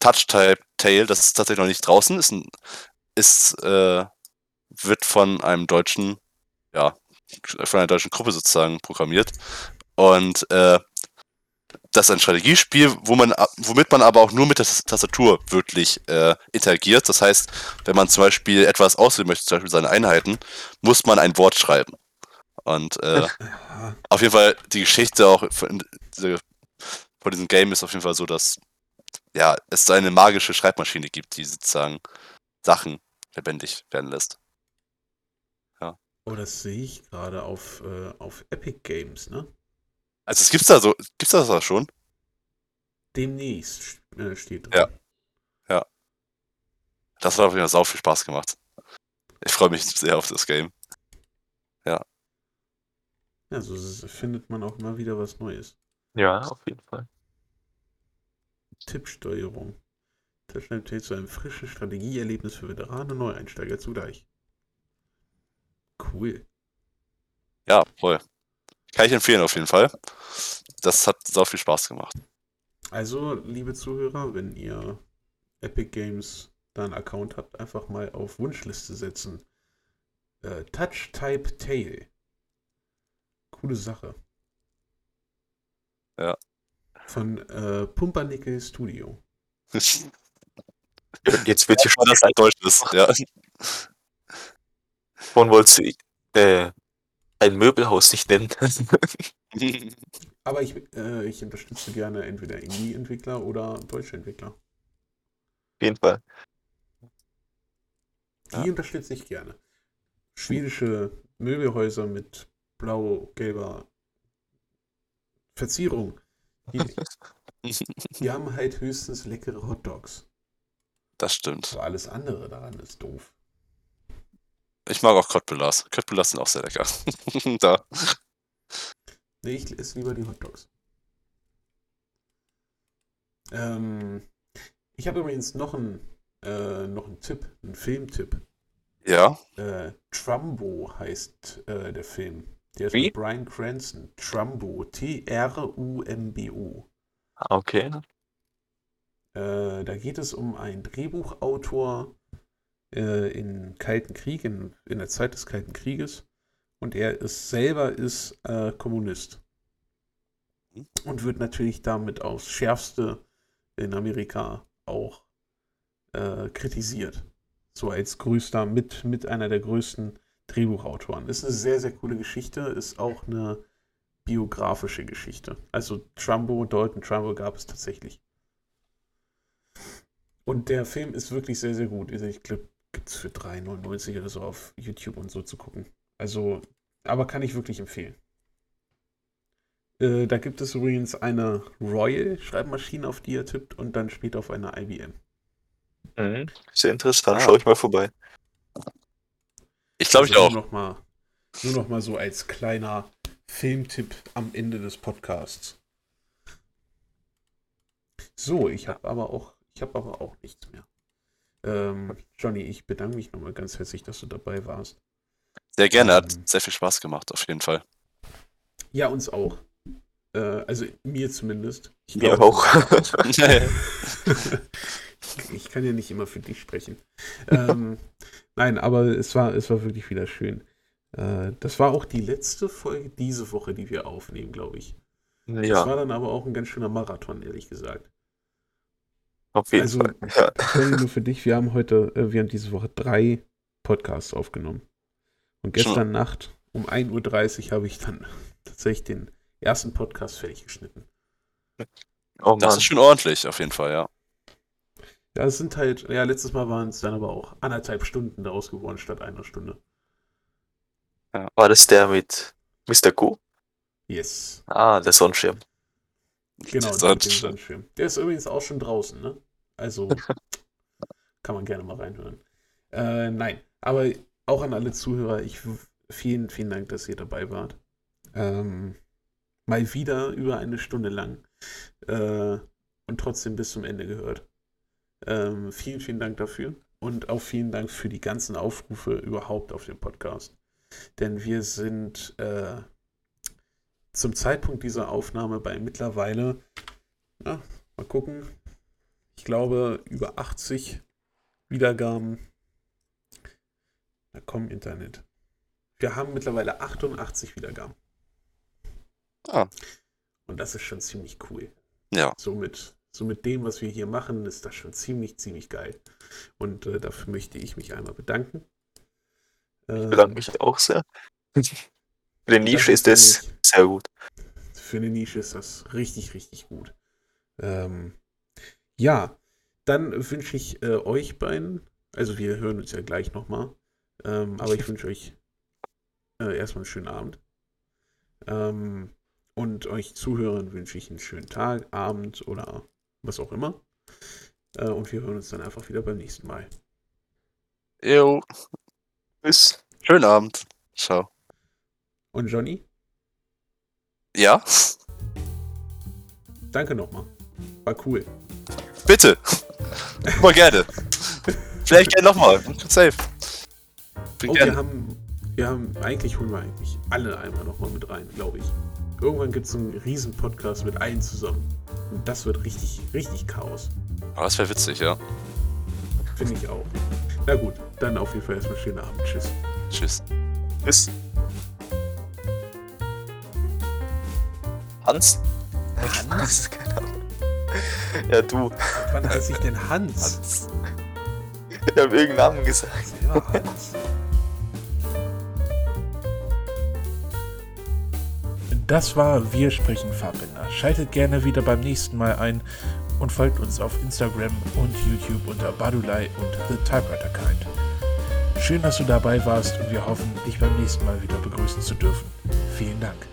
Touch-Type Tale, das ist tatsächlich noch nicht draußen, ist, ein, ist äh, wird von einem deutschen, ja, von einer deutschen Gruppe sozusagen programmiert. Und äh, das ist ein Strategiespiel, wo man, womit man aber auch nur mit der Tastatur wirklich äh, interagiert. Das heißt, wenn man zum Beispiel etwas auswählen möchte, zum Beispiel seine Einheiten, muss man ein Wort schreiben. Und äh, auf jeden Fall die Geschichte auch von, von diesem Game ist auf jeden Fall so, dass ja, es so eine magische Schreibmaschine gibt, die sozusagen Sachen lebendig werden lässt. Oh, das sehe ich gerade auf, äh, auf Epic Games, ne? Also es gibt's da so, gibt's das da schon? Demnächst äh, steht drin. Ja. Ja. Das hat auf jeden Fall sau viel Spaß gemacht. Ich freue mich sehr auf das Game. Ja. Ja, so findet man auch immer wieder was Neues. Ja, auf jeden Fall. Tippsteuerung. Touchdown zählt zu einem frischen Strategieerlebnis für Veteranen und Neueinsteiger zugleich. Cool. Ja, voll. Kann ich empfehlen auf jeden Fall. Das hat so viel Spaß gemacht. Also, liebe Zuhörer, wenn ihr Epic Games da einen Account habt, einfach mal auf Wunschliste setzen. Äh, Touch Type Tail. Coole Sache. Ja. Von äh, Pumpernickel Studio. Jetzt wird hier schon das ein deutsches, ja. Von wolltest du äh, ein Möbelhaus nicht nennen? Aber ich, äh, ich unterstütze gerne entweder Indie-Entwickler oder deutsche Entwickler. Auf jeden Fall. Die Ja. unterstütze ich gerne. Schwedische Möbelhäuser mit blau-gelber Verzierung. Die, die haben halt höchstens leckere Hotdogs. Das stimmt. Aber alles andere daran ist doof. Ich mag auch Cottbulars. Cottbulars sind auch sehr lecker. da. Nee, ich esse lieber die Hotdogs. Ähm, ich habe übrigens noch einen, äh, noch einen Tipp, einen Filmtipp. Ja. Äh, Trumbo heißt äh, der Film. Der ist Wie? mit Brian Cranston. Trumbo. T-R-U-M-B-O. Ah, Okay. Äh, da geht es um einen Drehbuchautor äh, im Kalten Krieg, in, in der Zeit des Kalten Krieges. Und er ist selber ist äh, Kommunist. Und wird natürlich damit aufs Schärfste in Amerika auch äh, kritisiert. So als größter, mit, mit einer der größten Drehbuchautoren. Ist eine sehr, sehr coole Geschichte, ist auch eine biografische Geschichte. Also Trumbo, Dalton Trumbo gab es tatsächlich. Und der Film ist wirklich sehr, sehr gut. Ich glaube, gibt es für 3,99 oder so auf YouTube und so zu gucken. Also, aber kann ich wirklich empfehlen. Äh, da gibt es übrigens eine Royal-Schreibmaschine, auf die er tippt, und dann später auf einer IBM. Mhm. Sehr interessant. Ah. Schau ich mal vorbei. Ich glaube ich Also auch. Nur noch, mal, nur noch mal so als kleiner Filmtipp am Ende des Podcasts. So, ich habe aber auch, ich habe aber auch nichts mehr. Ähm, Johnny, ich bedanke mich nochmal ganz herzlich, dass du dabei warst. Sehr gerne. Hat Ähm. sehr viel Spaß gemacht, auf jeden Fall. Ja, uns auch. Äh, also mir zumindest. Ich Mir glaube, auch. ich kann ja nicht immer für dich sprechen. Ähm, nein, aber es war, es war wirklich wieder schön. Äh, das war auch die letzte Folge diese Woche, die wir aufnehmen, glaube ich. Das ja, war dann aber auch ein ganz schöner Marathon, ehrlich gesagt. Auf jeden also- Fall. Ja. Nur für dich, wir haben heute, äh, wir haben diese Woche drei Podcasts aufgenommen. Und gestern Schon. Nacht um 1.30 Uhr habe ich dann tatsächlich den ersten Podcast fertig geschnitten. Oh Das ist schon ordentlich, auf jeden Fall, ja. Ja, es sind halt, ja, letztes Mal waren es dann aber auch anderthalb Stunden daraus geworden statt einer Stunde. War das der mit Mr. Go? Yes. Ah, der Sonnenschirm. Genau, mit dem Sonnenschirm. Sonnenschirm. Der ist übrigens auch schon draußen, ne? Also kann man gerne mal reinhören. Äh, nein, aber auch an alle Zuhörer, ich vielen, vielen Dank, dass ihr dabei wart. Ähm, mal wieder über eine Stunde lang äh, und trotzdem bis zum Ende gehört. Ähm, vielen, vielen Dank dafür und auch vielen Dank für die ganzen Aufrufe überhaupt auf dem Podcast. Denn wir sind äh, zum Zeitpunkt dieser Aufnahme bei mittlerweile, ja, mal gucken, ich glaube, über 80 Wiedergaben. Na komm, Internet. Wir haben mittlerweile 88 Wiedergaben. Ah. Und das ist schon ziemlich cool. Ja. So mit, so mit dem, was wir hier machen, ist das schon ziemlich, ziemlich geil. Und äh, dafür möchte ich mich einmal bedanken. Ich Ähm, bedanke mich auch sehr. Für die Nische ist ist sehr gut. für eine Nische ist das richtig, richtig gut. Ähm, ja, dann wünsche ich äh, euch beiden, also wir hören uns ja gleich nochmal, ähm, aber ich wünsche euch äh, erstmal einen schönen Abend. Ähm, und euch Zuhörern wünsche ich einen schönen Tag, Abend oder was auch immer. Äh, und wir hören uns dann einfach wieder beim nächsten Mal. Jo, Tschüss. schönen Abend. Ciao. Und Johnny, Ja? danke nochmal. War cool. Bitte. Mal gerne. Vielleicht gerne nochmal. Safe. Bin Oh, wir haben, wir haben, eigentlich holen wir eigentlich alle einmal nochmal mit rein, glaube ich. Irgendwann gibt es einen riesen Podcast mit allen zusammen. Und das wird richtig, richtig Chaos. Aber das wäre witzig, ja. Finde ich auch. Na gut, dann auf jeden Fall erstmal schönen Abend. Tschüss. Tschüss. Tschüss. Hans? Hans? Keine Ahnung. Ja, du. Wann heiße ich denn Hans? Hans. Ich habe irgendeinen Namen gesagt. Selber Hans. Das war Wir sprechen Farbbänder. Schaltet gerne wieder beim nächsten Mal ein und folgt uns auf Instagram und YouTube unter Badulai und The Typewriter Kind. Schön, dass du dabei warst und wir hoffen, dich beim nächsten Mal wieder begrüßen zu dürfen. Vielen Dank.